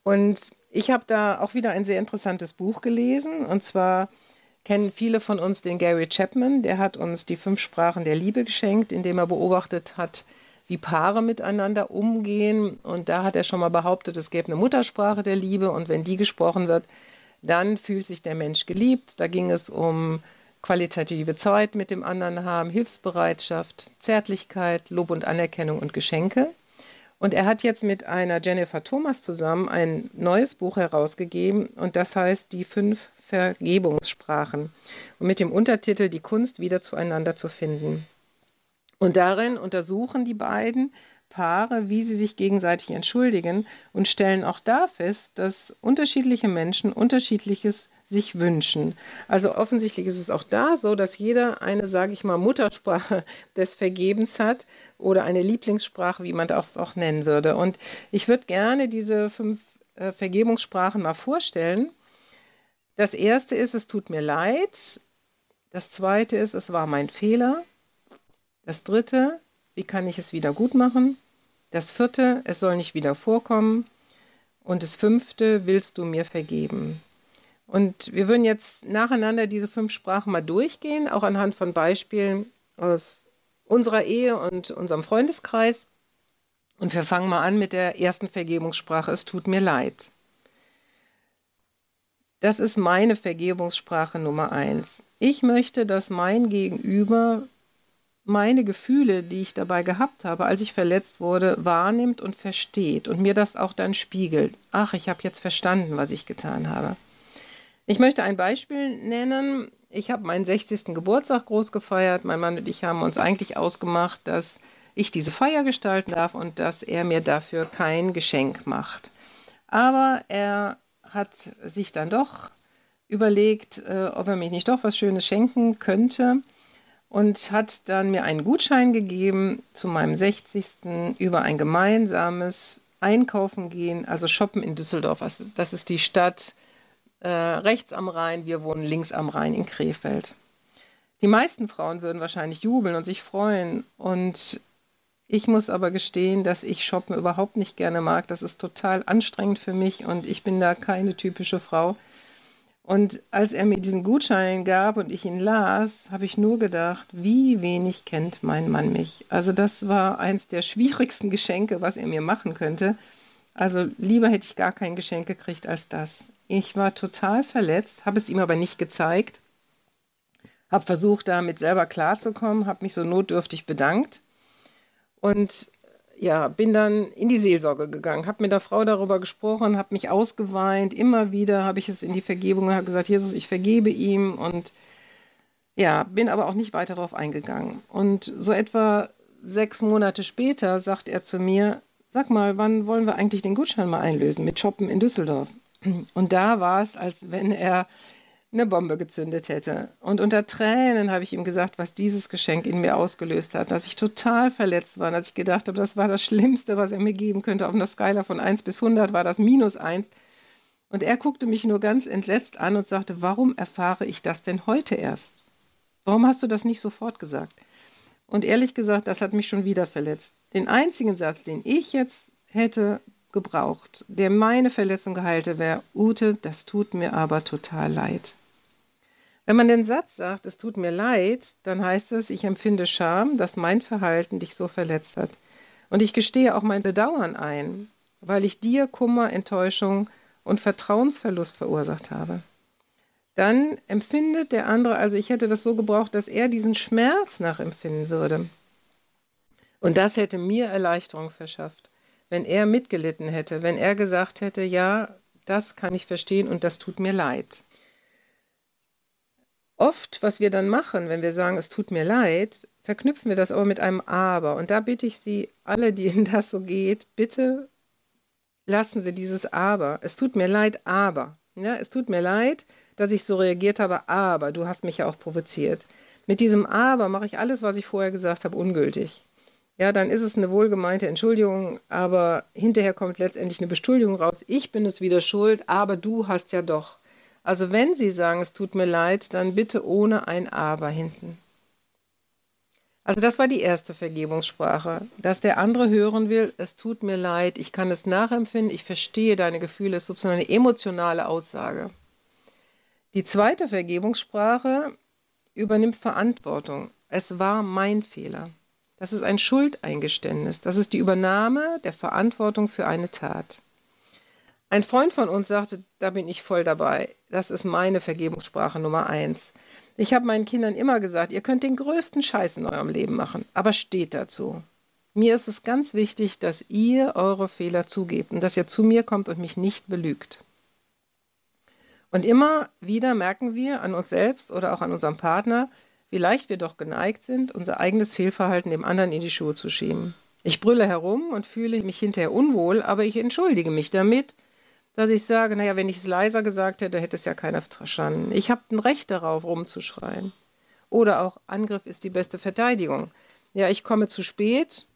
B: Und ich habe da auch wieder ein sehr interessantes Buch gelesen. Und zwar kennen viele von uns den Gary Chapman. Der hat uns die fünf Sprachen der Liebe geschenkt, indem er beobachtet hat, wie Paare miteinander umgehen. Und da hat er schon mal behauptet, es gäbe eine Muttersprache der Liebe. Und wenn die gesprochen wird, dann fühlt sich der Mensch geliebt. Da ging es um qualitative Zeit mit dem anderen haben, Hilfsbereitschaft, Zärtlichkeit, Lob und Anerkennung und Geschenke. Und er hat jetzt mit einer Jennifer Thomas zusammen ein neues Buch herausgegeben und das heißt Die fünf Vergebungssprachen und mit dem Untertitel Die Kunst wieder zueinander zu finden. Und darin untersuchen die beiden Paare, wie sie sich gegenseitig entschuldigen und stellen auch da fest, dass unterschiedliche Menschen unterschiedliches sich wünschen. Also offensichtlich ist es auch da so, dass jeder eine, sage ich mal, Muttersprache des Vergebens hat oder eine Lieblingssprache, wie man das auch nennen würde. Und ich würde gerne diese fünf äh, Vergebungssprachen mal vorstellen. Das erste ist, es tut mir leid. Das zweite ist, es war mein Fehler. Das dritte, wie kann ich es wieder gut machen? Das vierte, es soll nicht wieder vorkommen. Und das fünfte, willst du mir vergeben? Und wir würden jetzt nacheinander diese fünf Sprachen mal durchgehen, auch anhand von Beispielen aus unserer Ehe und unserem Freundeskreis. Und wir fangen mal an mit der ersten Vergebungssprache. Es tut mir leid. Das ist meine Vergebungssprache Nummer eins. Ich möchte, dass mein Gegenüber meine Gefühle, die ich dabei gehabt habe, als ich verletzt wurde, wahrnimmt und versteht und mir das auch dann spiegelt. Ach, ich habe jetzt verstanden, was ich getan habe. Ich möchte ein Beispiel nennen. Ich habe meinen 60. Geburtstag groß gefeiert. Mein Mann und ich haben uns eigentlich ausgemacht, dass ich diese Feier gestalten darf und dass er mir dafür kein Geschenk macht. Aber er hat sich dann doch überlegt, äh, ob er mich nicht doch was Schönes schenken könnte und hat dann mir einen Gutschein gegeben zu meinem 60. über ein gemeinsames Einkaufen gehen, also shoppen in Düsseldorf. Also das ist die Stadt, äh, rechts am Rhein, wir wohnen links am Rhein in Krefeld. Die meisten Frauen würden wahrscheinlich jubeln und sich freuen. Und ich muss aber gestehen, dass ich Shoppen überhaupt nicht gerne mag. Das ist total anstrengend für mich und ich bin da keine typische Frau. Und als er mir diesen Gutschein gab und ich ihn las, habe ich nur gedacht, wie wenig kennt mein Mann mich. Also das war eins der schwierigsten Geschenke, was er mir machen könnte. Also lieber hätte ich gar kein Geschenk gekriegt als das. Ich war total verletzt, habe es ihm aber nicht gezeigt, habe versucht, damit selber klarzukommen, habe mich so notdürftig bedankt und ja, bin dann in die Seelsorge gegangen, habe mit der Frau darüber gesprochen, habe mich ausgeweint. Immer wieder habe ich es in die Vergebung habe gesagt, Jesus, ich vergebe ihm und ja, bin aber auch nicht weiter darauf eingegangen. Und so etwa sechs Monate später sagt er zu mir, sag mal, wann wollen wir eigentlich den Gutschein mal einlösen mit Shoppen in Düsseldorf? Und da war es, als wenn er eine Bombe gezündet hätte. Und unter Tränen habe ich ihm gesagt, was dieses Geschenk in mir ausgelöst hat, dass ich total verletzt war, dass ich gedacht habe, das war das Schlimmste, was er mir geben könnte. Auf einer Skala von 1 bis 100 war das minus 1. Und er guckte mich nur ganz entsetzt an und sagte, warum erfahre ich das denn heute erst? Warum hast du das nicht sofort gesagt? Und ehrlich gesagt, das hat mich schon wieder verletzt. Den einzigen Satz, den ich jetzt hätte gebraucht, der meine Verletzung geheilte, wäre, Ute, das tut mir aber total leid. Wenn man den Satz sagt, es tut mir leid, dann heißt es, ich empfinde Scham, dass mein Verhalten dich so verletzt hat. Und ich gestehe auch mein Bedauern ein, weil ich dir Kummer, Enttäuschung und Vertrauensverlust verursacht habe. Dann empfindet der andere, also ich hätte das so gebraucht, dass er diesen Schmerz nachempfinden würde. Und das hätte mir Erleichterung verschafft, wenn er mitgelitten hätte, wenn er gesagt hätte, ja, das kann ich verstehen und das tut mir leid. Oft, was wir dann machen, wenn wir sagen, es tut mir leid, verknüpfen wir das aber mit einem Aber. Und da bitte ich Sie, alle, denen das so geht, bitte lassen Sie dieses Aber. Es tut mir leid, aber. Ja, es tut mir leid, dass ich so reagiert habe, aber du hast mich ja auch provoziert. Mit diesem Aber mache ich alles, was ich vorher gesagt habe, ungültig. Ja, dann ist es eine wohlgemeinte Entschuldigung, aber hinterher kommt letztendlich eine Beschuldigung raus. Ich bin es wieder schuld, aber du hast ja doch. Also wenn Sie sagen, es tut mir leid, dann bitte ohne ein Aber hinten. Also das war die erste Vergebungssprache, dass der andere hören will, es tut mir leid, ich kann es nachempfinden, ich verstehe deine Gefühle, ist sozusagen eine emotionale Aussage. Die zweite Vergebungssprache übernimmt Verantwortung. Es war mein Fehler. Das ist ein Schuldeingeständnis. Das ist die Übernahme der Verantwortung für eine Tat. Ein Freund von uns sagte, da bin ich voll dabei. Das ist meine Vergebungssprache Nummer eins. Ich habe meinen Kindern immer gesagt, ihr könnt den größten Scheiß in eurem Leben machen, aber steht dazu. Mir ist es ganz wichtig, dass ihr eure Fehler zugebt und dass ihr zu mir kommt und mich nicht belügt. Und immer wieder merken wir an uns selbst oder auch an unserem Partner, wie leicht wir doch geneigt sind, unser eigenes Fehlverhalten dem anderen in die Schuhe zu schieben. Ich brülle herum und fühle mich hinterher unwohl, aber ich entschuldige mich damit dass ich sage, naja, wenn ich es leiser gesagt hätte, hätte es ja keiner verstanden. Ich habe ein Recht darauf, rumzuschreien. Oder auch, Angriff ist die beste Verteidigung. Ja, ich komme zu spät,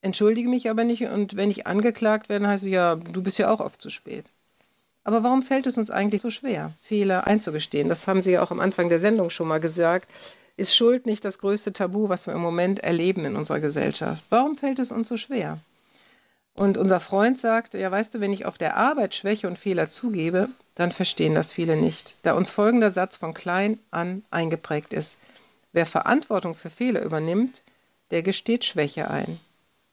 B: entschuldige mich aber nicht und wenn ich angeklagt werde, heißt es ja, du bist ja auch oft zu spät. Aber warum fällt es uns eigentlich so schwer, Fehler einzugestehen? Das haben Sie ja auch am Anfang der Sendung schon mal gesagt. Ist Schuld nicht das größte Tabu, was wir im Moment erleben in unserer Gesellschaft? Warum fällt es uns so schwer? Und unser Freund sagte, ja, weißt du, wenn ich auf der Arbeit Schwäche und Fehler zugebe, dann verstehen das viele nicht, da uns folgender Satz von klein an eingeprägt ist. Wer Verantwortung für Fehler übernimmt, der gesteht Schwäche ein.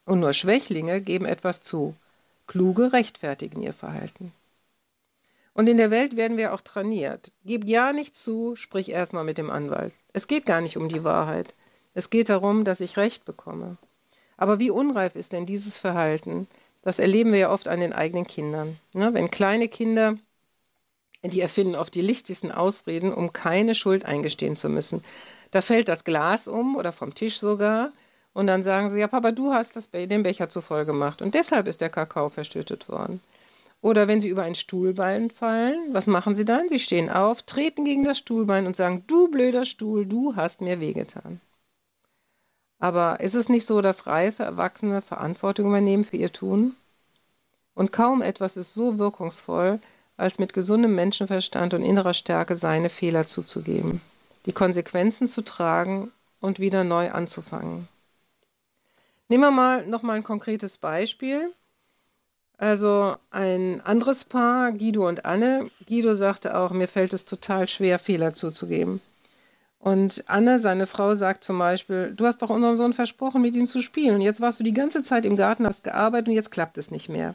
B: Und nur Schwächlinge geben etwas zu. Kluge rechtfertigen ihr Verhalten. Und in der Welt werden wir auch trainiert. Gib ja nicht zu, sprich erstmal mit dem Anwalt. Es geht gar nicht um die Wahrheit. Es geht darum, dass ich Recht bekomme. Aber wie unreif ist denn dieses Verhalten? Das erleben wir ja oft an den eigenen Kindern. Ne? Wenn kleine Kinder, die erfinden oft die lichtigsten Ausreden, um keine Schuld eingestehen zu müssen. Da fällt das Glas um oder vom Tisch sogar. Und dann sagen sie, ja, Papa, du hast das, den Becher zu voll gemacht. Und deshalb ist der Kakao verschüttet worden. Oder wenn sie über ein Stuhlbein fallen, was machen sie dann? Sie stehen auf, treten gegen das Stuhlbein und sagen, du blöder Stuhl, du hast mir wehgetan. Aber ist es nicht so, dass reife Erwachsene Verantwortung übernehmen für ihr Tun? Und kaum etwas ist so wirkungsvoll, als mit gesundem Menschenverstand und innerer Stärke seine Fehler zuzugeben. die Konsequenzen zu tragen und wieder neu anzufangen. Nehmen wir mal noch mal ein konkretes Beispiel. Also ein anderes Paar, Guido und Anne. Guido sagte auch, mir fällt es total schwer, Fehler zuzugeben. Und Anne, seine Frau, sagt zum Beispiel, du hast doch unserem Sohn versprochen, mit ihm zu spielen. Und jetzt warst du die ganze Zeit im Garten, hast gearbeitet und jetzt klappt es nicht mehr.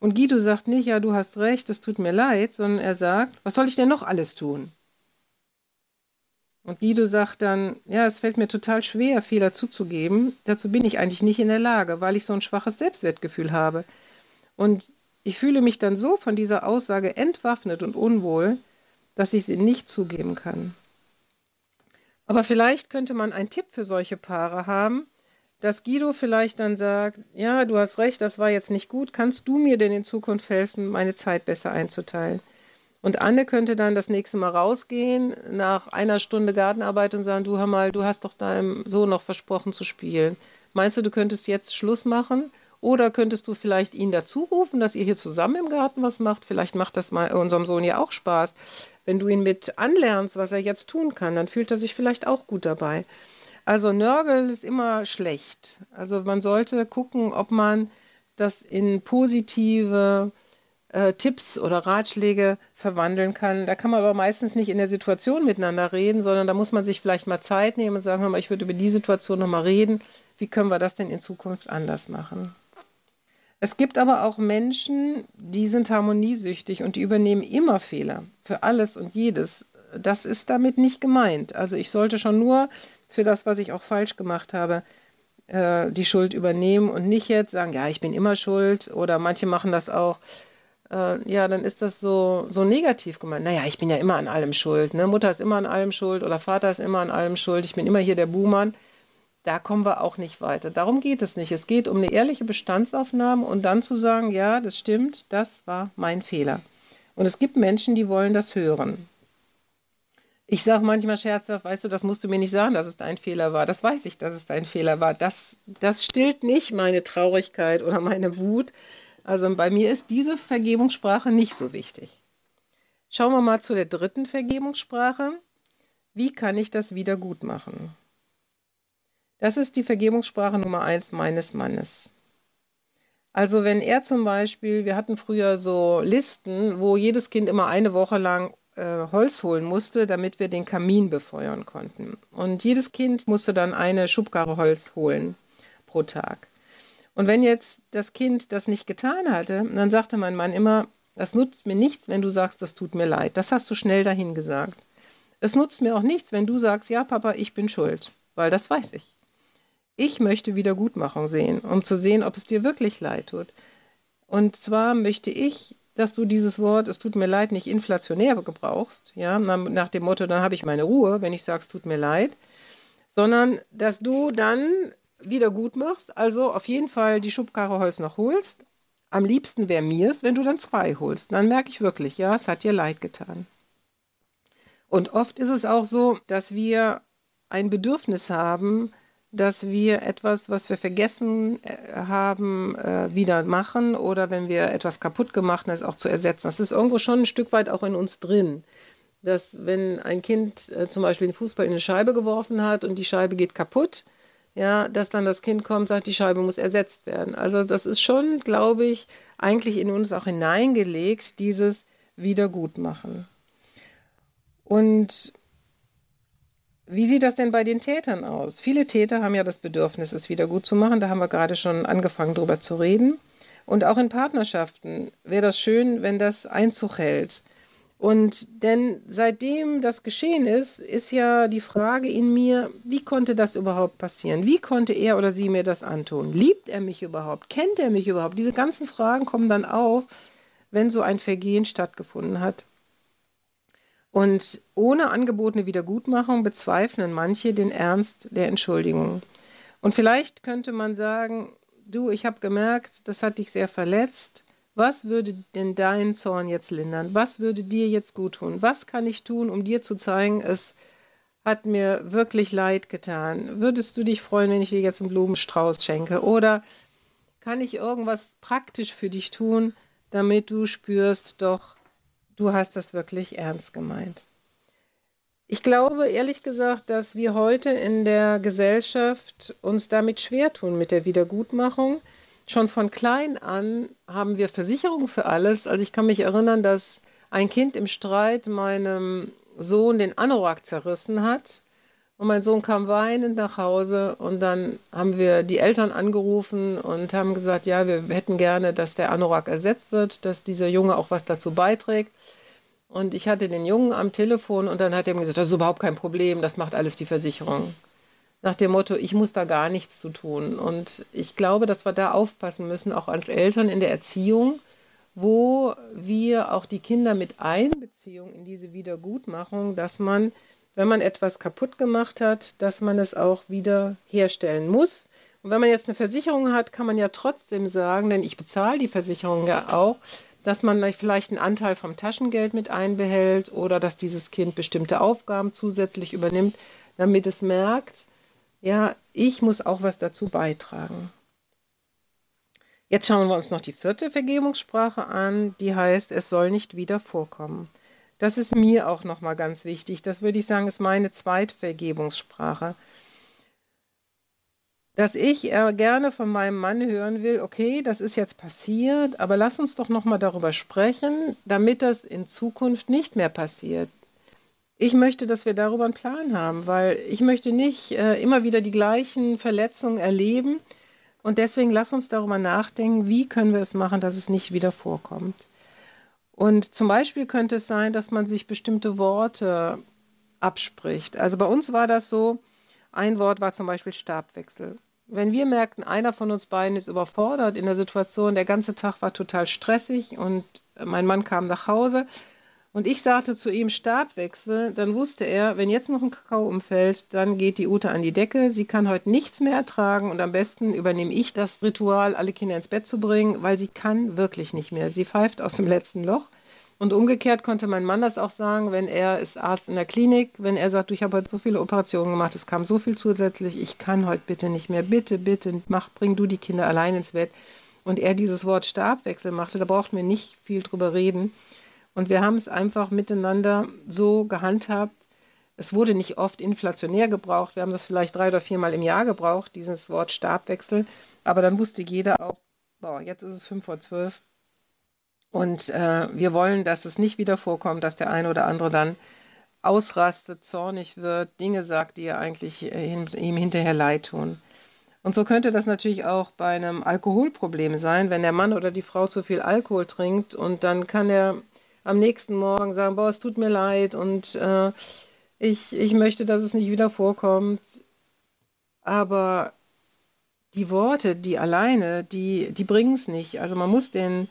B: Und Guido sagt nicht, ja, du hast recht, es tut mir leid, sondern er sagt, was soll ich denn noch alles tun? Und Guido sagt dann, ja, es fällt mir total schwer, Fehler zuzugeben. Dazu bin ich eigentlich nicht in der Lage, weil ich so ein schwaches Selbstwertgefühl habe. Und ich fühle mich dann so von dieser Aussage entwaffnet und unwohl, dass ich sie nicht zugeben kann. Aber vielleicht könnte man einen Tipp für solche Paare haben, dass Guido vielleicht dann sagt, ja, du hast recht, das war jetzt nicht gut, kannst du mir denn in Zukunft helfen, meine Zeit besser einzuteilen? Und Anne könnte dann das nächste Mal rausgehen, nach einer Stunde Gartenarbeit und sagen, du hör mal, du hast doch deinem Sohn noch versprochen zu spielen. Meinst du, du könntest jetzt Schluss machen? Oder könntest du vielleicht ihn dazu rufen, dass ihr hier zusammen im Garten was macht? Vielleicht macht das mal unserem Sohn ja auch Spaß. Wenn du ihn mit anlernst, was er jetzt tun kann, dann fühlt er sich vielleicht auch gut dabei. Also Nörgel ist immer schlecht. Also man sollte gucken, ob man das in positive äh, Tipps oder Ratschläge verwandeln kann. Da kann man aber meistens nicht in der Situation miteinander reden, sondern da muss man sich vielleicht mal Zeit nehmen und sagen, hör mal, ich würde über die Situation nochmal reden. Wie können wir das denn in Zukunft anders machen? Es gibt aber auch Menschen, die sind harmoniesüchtig und die übernehmen immer Fehler für alles und jedes. Das ist damit nicht gemeint. Also ich sollte schon nur für das, was ich auch falsch gemacht habe, äh, die Schuld übernehmen und nicht jetzt sagen, ja, ich bin immer schuld oder manche machen das auch. Äh, ja, dann ist das so, so negativ gemeint. Naja, ich bin ja immer an allem schuld. Ne? Mutter ist immer an allem schuld oder Vater ist immer an allem schuld. Ich bin immer hier der Buhmann da kommen wir auch nicht weiter. Darum geht es nicht. Es geht um eine ehrliche Bestandsaufnahme und dann zu sagen, ja, das stimmt, das war mein Fehler. Und es gibt Menschen, die wollen das hören. Ich sage manchmal scherzhaft, weißt du, das musst du mir nicht sagen, dass es dein Fehler war. Das weiß ich, dass es dein Fehler war. Das, das stillt nicht meine Traurigkeit oder meine Wut. Also bei mir ist diese Vergebungssprache nicht so wichtig. Schauen wir mal zu der dritten Vergebungssprache. Wie kann ich das wieder gut machen? Das ist die Vergebungssprache Nummer eins meines Mannes. Also wenn er zum Beispiel, wir hatten früher so Listen, wo jedes Kind immer eine Woche lang äh, Holz holen musste, damit wir den Kamin befeuern konnten. Und jedes Kind musste dann eine Schubkarre Holz holen pro Tag. Und wenn jetzt das Kind das nicht getan hatte, dann sagte mein Mann immer, das nutzt mir nichts, wenn du sagst, das tut mir leid. Das hast du schnell dahin gesagt. Es nutzt mir auch nichts, wenn du sagst, ja, Papa, ich bin schuld, weil das weiß ich. Ich möchte Wiedergutmachung sehen, um zu sehen, ob es dir wirklich leid tut. Und zwar möchte ich, dass du dieses Wort, es tut mir leid, nicht inflationär gebrauchst, ja, nach dem Motto, dann habe ich meine Ruhe, wenn ich sage, es tut mir leid, sondern dass du dann wieder gut machst, also auf jeden Fall die Schubkarre Holz noch holst. Am liebsten wäre mir es, wenn du dann zwei holst. Dann merke ich wirklich, ja, es hat dir leid getan. Und oft ist es auch so, dass wir ein Bedürfnis haben, dass wir etwas, was wir vergessen äh, haben, äh, wieder machen oder wenn wir etwas kaputt gemacht haben, es auch zu ersetzen. Das ist irgendwo schon ein Stück weit auch in uns drin. Dass wenn ein Kind äh, zum Beispiel den Fußball in eine Scheibe geworfen hat und die Scheibe geht kaputt, ja, dass dann das Kind kommt und sagt, die Scheibe muss ersetzt werden. Also das ist schon, glaube ich, eigentlich in uns auch hineingelegt, dieses Wiedergutmachen. Und wie sieht das denn bei den Tätern aus? Viele Täter haben ja das Bedürfnis, es wieder gut zu machen. Da haben wir gerade schon angefangen, darüber zu reden. Und auch in Partnerschaften wäre das schön, wenn das Einzug hält. Und denn seitdem das geschehen ist, ist ja die Frage in mir, wie konnte das überhaupt passieren? Wie konnte er oder sie mir das antun? Liebt er mich überhaupt? Kennt er mich überhaupt? Diese ganzen Fragen kommen dann auf, wenn so ein Vergehen stattgefunden hat. Und ohne angebotene Wiedergutmachung bezweifeln manche den Ernst der Entschuldigung. Und vielleicht könnte man sagen, du, ich habe gemerkt, das hat dich sehr verletzt. Was würde denn dein Zorn jetzt lindern? Was würde dir jetzt gut tun? Was kann ich tun, um dir zu zeigen, es hat mir wirklich leid getan? Würdest du dich freuen, wenn ich dir jetzt einen Blumenstrauß schenke? Oder kann ich irgendwas praktisch für dich tun, damit du spürst, doch, du hast das wirklich ernst gemeint. Ich glaube ehrlich gesagt, dass wir heute in der Gesellschaft uns damit schwer tun mit der Wiedergutmachung. Schon von klein an haben wir Versicherung für alles. Also ich kann mich erinnern, dass ein Kind im Streit meinem Sohn den Anorak zerrissen hat. Und mein Sohn kam weinend nach Hause und dann haben wir die Eltern angerufen und haben gesagt, ja, wir hätten gerne, dass der Anorak ersetzt wird, dass dieser Junge auch was dazu beiträgt. Und ich hatte den Jungen am Telefon und dann hat er mir gesagt, das ist überhaupt kein Problem, das macht alles die Versicherung. Nach dem Motto, ich muss da gar nichts zu tun. Und ich glaube, dass wir da aufpassen müssen, auch als Eltern in der Erziehung, wo wir auch die Kinder mit einbeziehen in diese Wiedergutmachung, dass man, wenn man etwas kaputt gemacht hat, dass man es auch wieder herstellen muss. Und wenn man jetzt eine Versicherung hat, kann man ja trotzdem sagen, denn ich bezahle die Versicherung ja auch, dass man vielleicht einen Anteil vom Taschengeld mit einbehält oder dass dieses Kind bestimmte Aufgaben zusätzlich übernimmt, damit es merkt, ja, ich muss auch was dazu beitragen. Jetzt schauen wir uns noch die vierte Vergebungssprache an, die heißt, es soll nicht wieder vorkommen. Das ist mir auch nochmal ganz wichtig. Das würde ich sagen, ist meine zweite Vergebungssprache dass ich äh, gerne von meinem Mann hören will, okay, das ist jetzt passiert, aber lass uns doch nochmal darüber sprechen, damit das in Zukunft nicht mehr passiert. Ich möchte, dass wir darüber einen Plan haben, weil ich möchte nicht äh, immer wieder die gleichen Verletzungen erleben. Und deswegen lass uns darüber nachdenken, wie können wir es machen, dass es nicht wieder vorkommt. Und zum Beispiel könnte es sein, dass man sich bestimmte Worte abspricht. Also bei uns war das so, ein Wort war zum Beispiel Stabwechsel wenn wir merkten, einer von uns beiden ist überfordert in der Situation, der ganze Tag war total stressig und mein Mann kam nach Hause und ich sagte zu ihm Stabwechsel, dann wusste er, wenn jetzt noch ein Kakao umfällt, dann geht die Ute an die Decke, sie kann heute nichts mehr ertragen und am besten übernehme ich das Ritual, alle Kinder ins Bett zu bringen, weil sie kann wirklich nicht mehr. Sie pfeift aus dem letzten Loch und umgekehrt konnte mein Mann das auch sagen, wenn er ist Arzt in der Klinik, wenn er sagt, du, ich habe heute so viele Operationen gemacht, es kam so viel zusätzlich, ich kann heute bitte nicht mehr, bitte, bitte, mach, bring du die Kinder allein ins Bett. Und er dieses Wort Stabwechsel machte, da brauchten wir nicht viel drüber reden. Und wir haben es einfach miteinander so gehandhabt. Es wurde nicht oft inflationär gebraucht. Wir haben das vielleicht drei oder viermal im Jahr gebraucht, dieses Wort Stabwechsel. Aber dann wusste jeder auch, boah, jetzt ist es fünf vor zwölf, und äh, wir wollen, dass es nicht wieder vorkommt, dass der eine oder andere dann ausrastet, zornig wird, Dinge sagt, die er eigentlich äh, ihm hinterher leid tun. Und so könnte das natürlich auch bei einem Alkoholproblem sein, wenn der Mann oder die Frau zu viel Alkohol trinkt und dann kann er am nächsten Morgen sagen, boah, es tut mir leid und äh, ich, ich möchte, dass es nicht wieder vorkommt. Aber die Worte, die alleine, die, die bringen es nicht. Also man muss den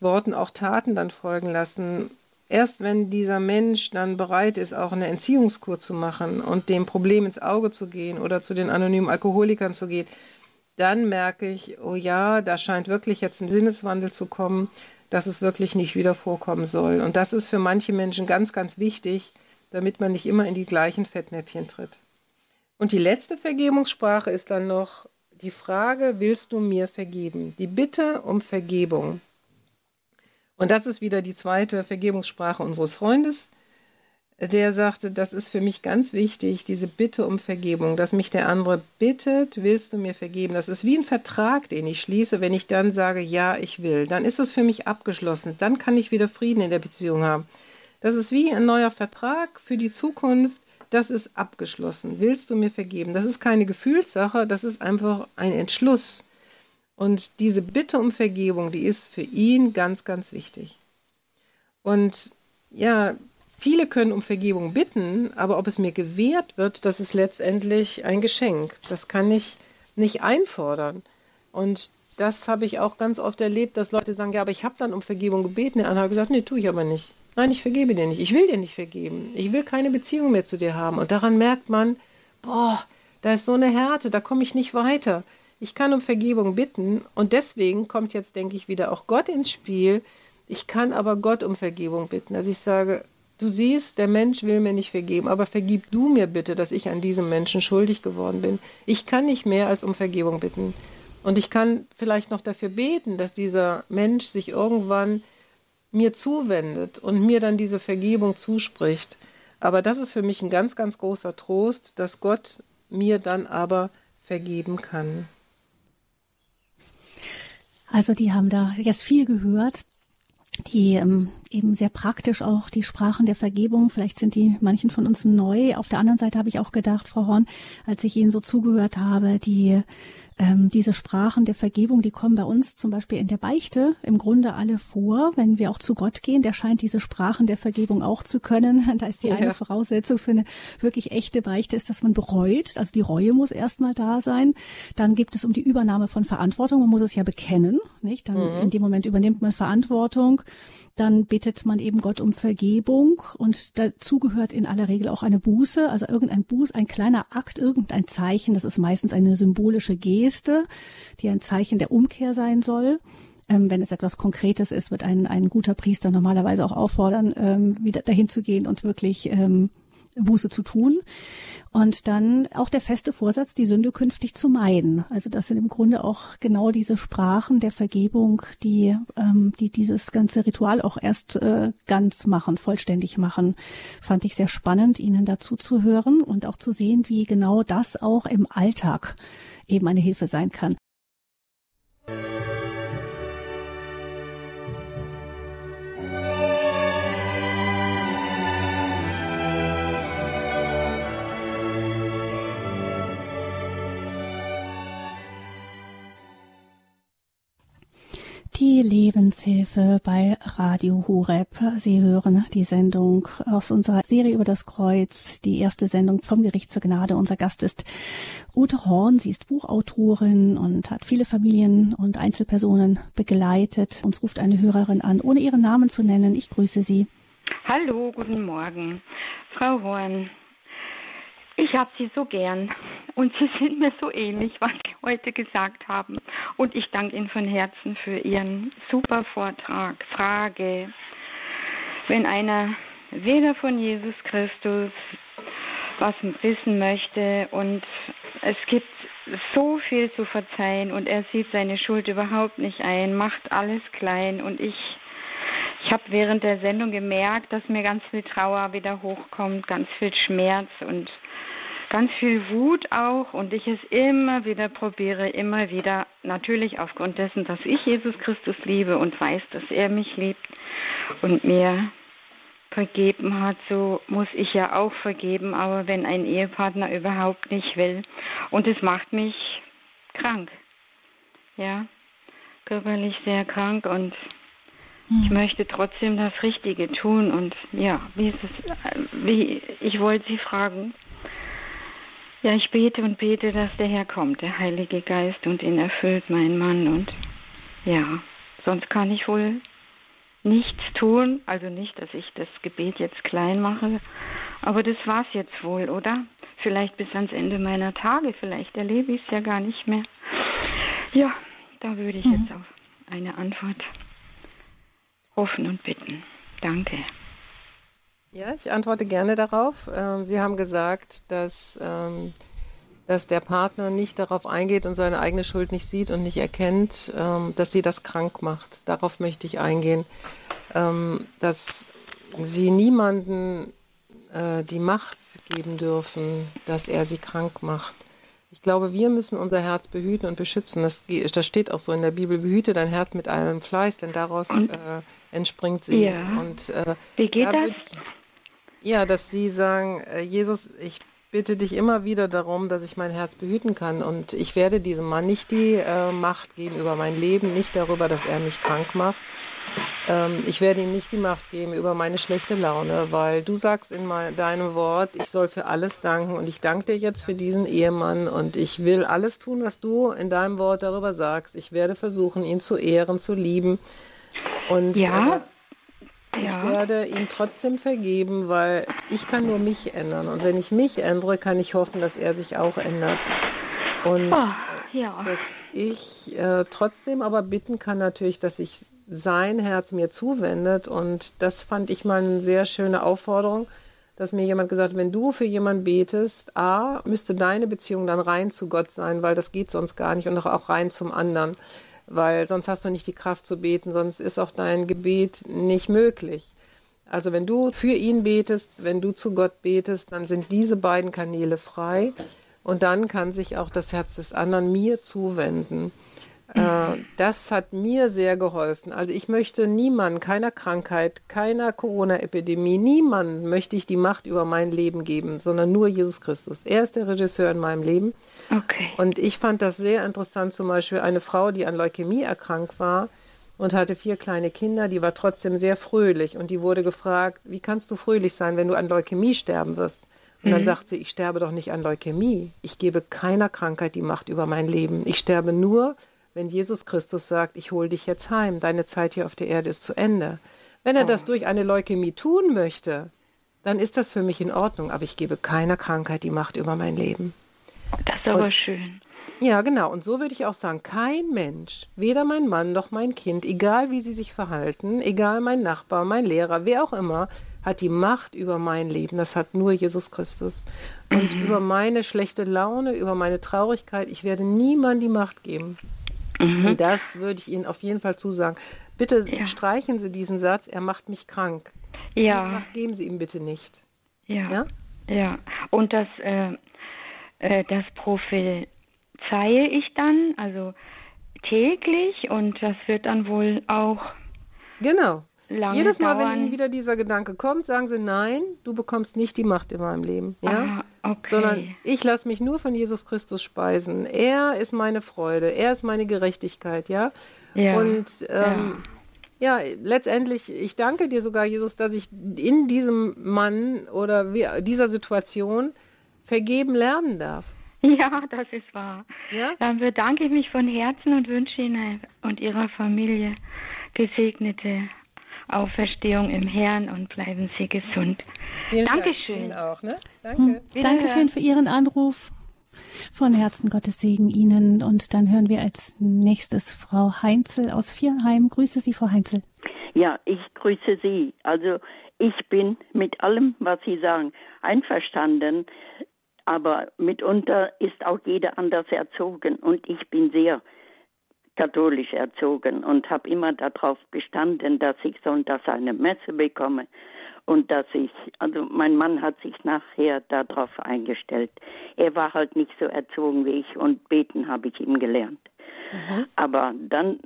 B: Worten auch Taten dann folgen lassen. Erst wenn dieser Mensch dann bereit ist, auch eine Entziehungskur zu machen und dem Problem ins Auge zu gehen oder zu den anonymen Alkoholikern zu gehen, dann merke ich, oh ja, da scheint wirklich jetzt ein Sinneswandel zu kommen, dass es wirklich nicht wieder vorkommen soll. Und das ist für manche Menschen ganz, ganz wichtig, damit man nicht immer in die gleichen Fettnäpfchen tritt. Und die letzte Vergebungssprache ist dann noch die Frage, willst du mir vergeben? Die Bitte um Vergebung. Und das ist wieder die zweite Vergebungssprache unseres Freundes. Der sagte, das ist für mich ganz wichtig, diese Bitte um Vergebung, dass mich der andere bittet, willst du mir vergeben? Das ist wie ein Vertrag, den ich schließe, wenn ich dann sage, ja, ich will. Dann ist es für mich abgeschlossen. Dann kann ich wieder Frieden in der Beziehung haben. Das ist wie ein neuer Vertrag für die Zukunft. Das ist abgeschlossen. Willst du mir vergeben? Das ist keine Gefühlssache, das ist einfach ein Entschluss. Und diese Bitte um Vergebung, die ist für ihn ganz, ganz wichtig. Und ja, viele können um Vergebung bitten, aber ob es mir gewährt wird, das ist letztendlich ein Geschenk. Das kann ich nicht einfordern. Und das habe ich auch ganz oft erlebt, dass Leute sagen, ja, aber ich habe dann um Vergebung gebeten. Der andere hat gesagt, nee, tue ich aber nicht. Nein, ich vergebe dir nicht. Ich will dir nicht vergeben. Ich will keine Beziehung mehr zu dir haben. Und daran merkt man, boah, da ist so eine Härte, da komme ich nicht weiter. Ich kann um Vergebung bitten und deswegen kommt jetzt, denke ich, wieder auch Gott ins Spiel. Ich kann aber Gott um Vergebung bitten. Also ich sage, du siehst, der Mensch will mir nicht vergeben, aber vergib du mir bitte, dass ich an diesem Menschen schuldig geworden bin. Ich kann nicht mehr als um Vergebung bitten. Und ich kann vielleicht noch dafür beten, dass dieser Mensch sich irgendwann mir zuwendet und mir dann diese Vergebung zuspricht. Aber das ist für mich ein ganz, ganz großer Trost, dass Gott mir dann aber vergeben kann.
A: Also die haben da jetzt viel gehört die ähm, eben sehr praktisch auch die Sprachen der Vergebung. Vielleicht sind die manchen von uns neu. Auf der anderen Seite habe ich auch gedacht, Frau Horn, als ich Ihnen so zugehört habe, die ähm, diese Sprachen der Vergebung, die kommen bei uns zum Beispiel in der Beichte im Grunde alle vor. Wenn wir auch zu Gott gehen, der scheint diese Sprachen der Vergebung auch zu können. Da ist die ja. eine Voraussetzung für eine wirklich echte Beichte, ist, dass man bereut. Also die Reue muss erstmal da sein. Dann gibt es um die Übernahme von Verantwortung. Man muss es ja bekennen, nicht? Dann mhm. in dem Moment übernimmt man Verantwortung dann bittet man eben Gott um Vergebung und dazu gehört in aller Regel auch eine Buße, also irgendein Buß, ein kleiner Akt, irgendein Zeichen, das ist meistens eine symbolische Geste, die ein Zeichen der Umkehr sein soll. Ähm, wenn es etwas Konkretes ist, wird ein, ein guter Priester normalerweise auch auffordern, ähm, wieder dahin zu gehen und wirklich ähm, Buße zu tun. Und dann auch der feste Vorsatz, die Sünde künftig zu meiden. Also das sind im Grunde auch genau diese Sprachen der Vergebung, die, ähm, die dieses ganze Ritual auch erst äh, ganz machen, vollständig machen. Fand ich sehr spannend, Ihnen dazu zu hören und auch zu sehen, wie genau das auch im Alltag eben eine Hilfe sein kann. Die Lebenshilfe bei Radio Horeb. Sie hören die Sendung aus unserer Serie über das Kreuz, die erste Sendung vom Gericht zur Gnade. Unser Gast ist Ute Horn. Sie ist Buchautorin und hat viele Familien und Einzelpersonen begleitet. Uns ruft eine Hörerin an, ohne ihren Namen zu nennen. Ich grüße Sie.
C: Hallo, guten Morgen. Frau Horn, ich habe Sie so gern und Sie sind mir so ähnlich, was Sie heute gesagt haben. Und ich danke Ihnen von Herzen für Ihren super Vortrag. Frage, wenn einer weder von Jesus Christus was wissen möchte und es gibt so viel zu verzeihen und er sieht seine Schuld überhaupt nicht ein, macht alles klein und ich ich habe während der Sendung gemerkt, dass mir ganz viel Trauer wieder hochkommt, ganz viel Schmerz und ganz viel Wut auch und ich es immer wieder probiere, immer wieder, natürlich aufgrund dessen, dass ich Jesus Christus liebe und weiß, dass er mich liebt und mir vergeben hat, so muss ich ja auch vergeben, aber wenn ein Ehepartner überhaupt nicht will und es macht mich krank, ja, körperlich sehr krank und ich hm. möchte trotzdem das Richtige tun und ja, wie ist es, wie, ich wollte Sie fragen, ja, ich bete und bete, dass der Herr kommt, der Heilige Geist, und ihn erfüllt, mein Mann. Und ja, sonst kann ich wohl nichts tun. Also nicht, dass ich das Gebet jetzt klein mache, aber das war's jetzt wohl, oder? Vielleicht bis ans Ende meiner Tage, vielleicht erlebe ich es ja gar nicht mehr. Ja, da würde ich mhm. jetzt auf eine Antwort hoffen und bitten. Danke.
B: Ja, ich antworte gerne darauf. Ähm, Sie haben gesagt, dass, ähm, dass der Partner nicht darauf eingeht und seine eigene Schuld nicht sieht und nicht erkennt, ähm, dass sie das krank macht. Darauf möchte ich eingehen. dass Sie niemanden äh, die Macht geben dürfen, dass er sie krank macht. Ich glaube, wir müssen unser Herz behüten und beschützen. Das, das steht auch so in der Bibel, behüte dein Herz mit allem Fleiß, denn daraus äh, entspringt sie.
C: Ja. Und, äh, Wie geht da das?
B: Ja, dass Sie sagen, äh, Jesus, ich bitte dich immer wieder darum, dass ich mein Herz behüten kann. Und ich werde diesem Mann nicht die äh, Macht geben über mein Leben, nicht darüber, dass er mich krank macht. Ähm, ich werde ihm nicht die Macht geben über meine schlechte Laune, weil du sagst in mein, deinem Wort, ich soll für alles danken. Und ich danke dir jetzt für diesen Ehemann und ich will alles tun, was du in deinem Wort darüber sagst. Ich werde versuchen, ihn zu ehren, zu lieben. Und
C: ja.
B: Äh, ich ja. werde ihm trotzdem vergeben, weil ich kann nur mich ändern. Und wenn ich mich ändere, kann ich hoffen, dass er sich auch ändert. Und oh, ja. dass ich äh, trotzdem aber bitten kann natürlich, dass sich sein Herz mir zuwendet. Und das fand ich mal eine sehr schöne Aufforderung, dass mir jemand gesagt hat, wenn du für jemanden betest, A, müsste deine Beziehung dann rein zu Gott sein, weil das geht sonst gar nicht und auch rein zum anderen weil sonst hast du nicht die Kraft zu beten, sonst ist auch dein Gebet nicht möglich. Also wenn du für ihn betest, wenn du zu Gott betest, dann sind diese beiden Kanäle frei und dann kann sich auch das Herz des anderen mir zuwenden. Äh, das hat mir sehr geholfen. Also ich möchte niemanden, keiner Krankheit, keiner Corona-Epidemie, niemanden möchte ich die Macht über mein Leben geben, sondern nur Jesus Christus. Er ist der Regisseur in meinem Leben. Okay. Und ich fand das sehr interessant, zum Beispiel eine Frau, die an Leukämie erkrankt war und hatte vier kleine Kinder, die war trotzdem sehr fröhlich und die wurde gefragt, wie kannst du fröhlich sein, wenn du an Leukämie sterben wirst? Und dann mhm. sagt sie, ich sterbe doch nicht an Leukämie. Ich gebe keiner Krankheit die Macht über mein Leben. Ich sterbe nur, wenn Jesus Christus sagt, ich hole dich jetzt heim, deine Zeit hier auf der Erde ist zu Ende. Wenn er oh. das durch eine Leukämie tun möchte, dann ist das für mich in Ordnung, aber ich gebe keiner Krankheit die Macht über mein Leben.
C: Das ist aber Und, schön.
B: Ja, genau. Und so würde ich auch sagen, kein Mensch, weder mein Mann noch mein Kind, egal wie sie sich verhalten, egal mein Nachbar, mein Lehrer, wer auch immer, hat die Macht über mein Leben. Das hat nur Jesus Christus. Und mhm. über meine schlechte Laune, über meine Traurigkeit, ich werde niemandem die Macht geben. Mhm. Und das würde ich Ihnen auf jeden Fall zusagen. Bitte ja. streichen Sie diesen Satz, er macht mich krank. Ja. Die Macht geben Sie ihm bitte nicht.
C: Ja. Ja, ja. und das, äh, äh, das prophezeie ich dann, also täglich und das wird dann wohl auch.
B: Genau. Lange Jedes Mal, dauern. wenn Ihnen wieder dieser Gedanke kommt, sagen Sie nein, du bekommst nicht die Macht in meinem Leben. Ja? Ah, okay. Sondern ich lasse mich nur von Jesus Christus speisen. Er ist meine Freude, er ist meine Gerechtigkeit, ja. ja Und ähm, ja. ja. letztendlich, ich danke dir sogar, Jesus, dass ich in diesem Mann oder dieser Situation vergeben lernen darf.
C: Ja, das ist wahr. Ja? Dann bedanke ich mich von Herzen und wünsche Ihnen und Ihrer Familie gesegnete Auferstehung im Herrn und bleiben Sie gesund.
A: Vielen Dankeschön. Dank Ihnen auch, ne? Danke. Hm. Dankeschön für Ihren Anruf. Von Herzen Gottes Segen Ihnen. Und dann hören wir als nächstes Frau Heinzel aus Vierheim. Grüße Sie, Frau Heinzel.
D: Ja, ich grüße Sie. Also ich bin mit allem, was Sie sagen, einverstanden. Aber mitunter ist auch jeder anders erzogen. Und ich bin sehr katholisch erzogen und habe immer darauf bestanden, dass ich sonntags eine Messe bekomme und dass ich, also mein Mann hat sich nachher darauf eingestellt. Er war halt nicht so erzogen wie ich und beten habe ich ihm gelernt. Mhm. Aber dann,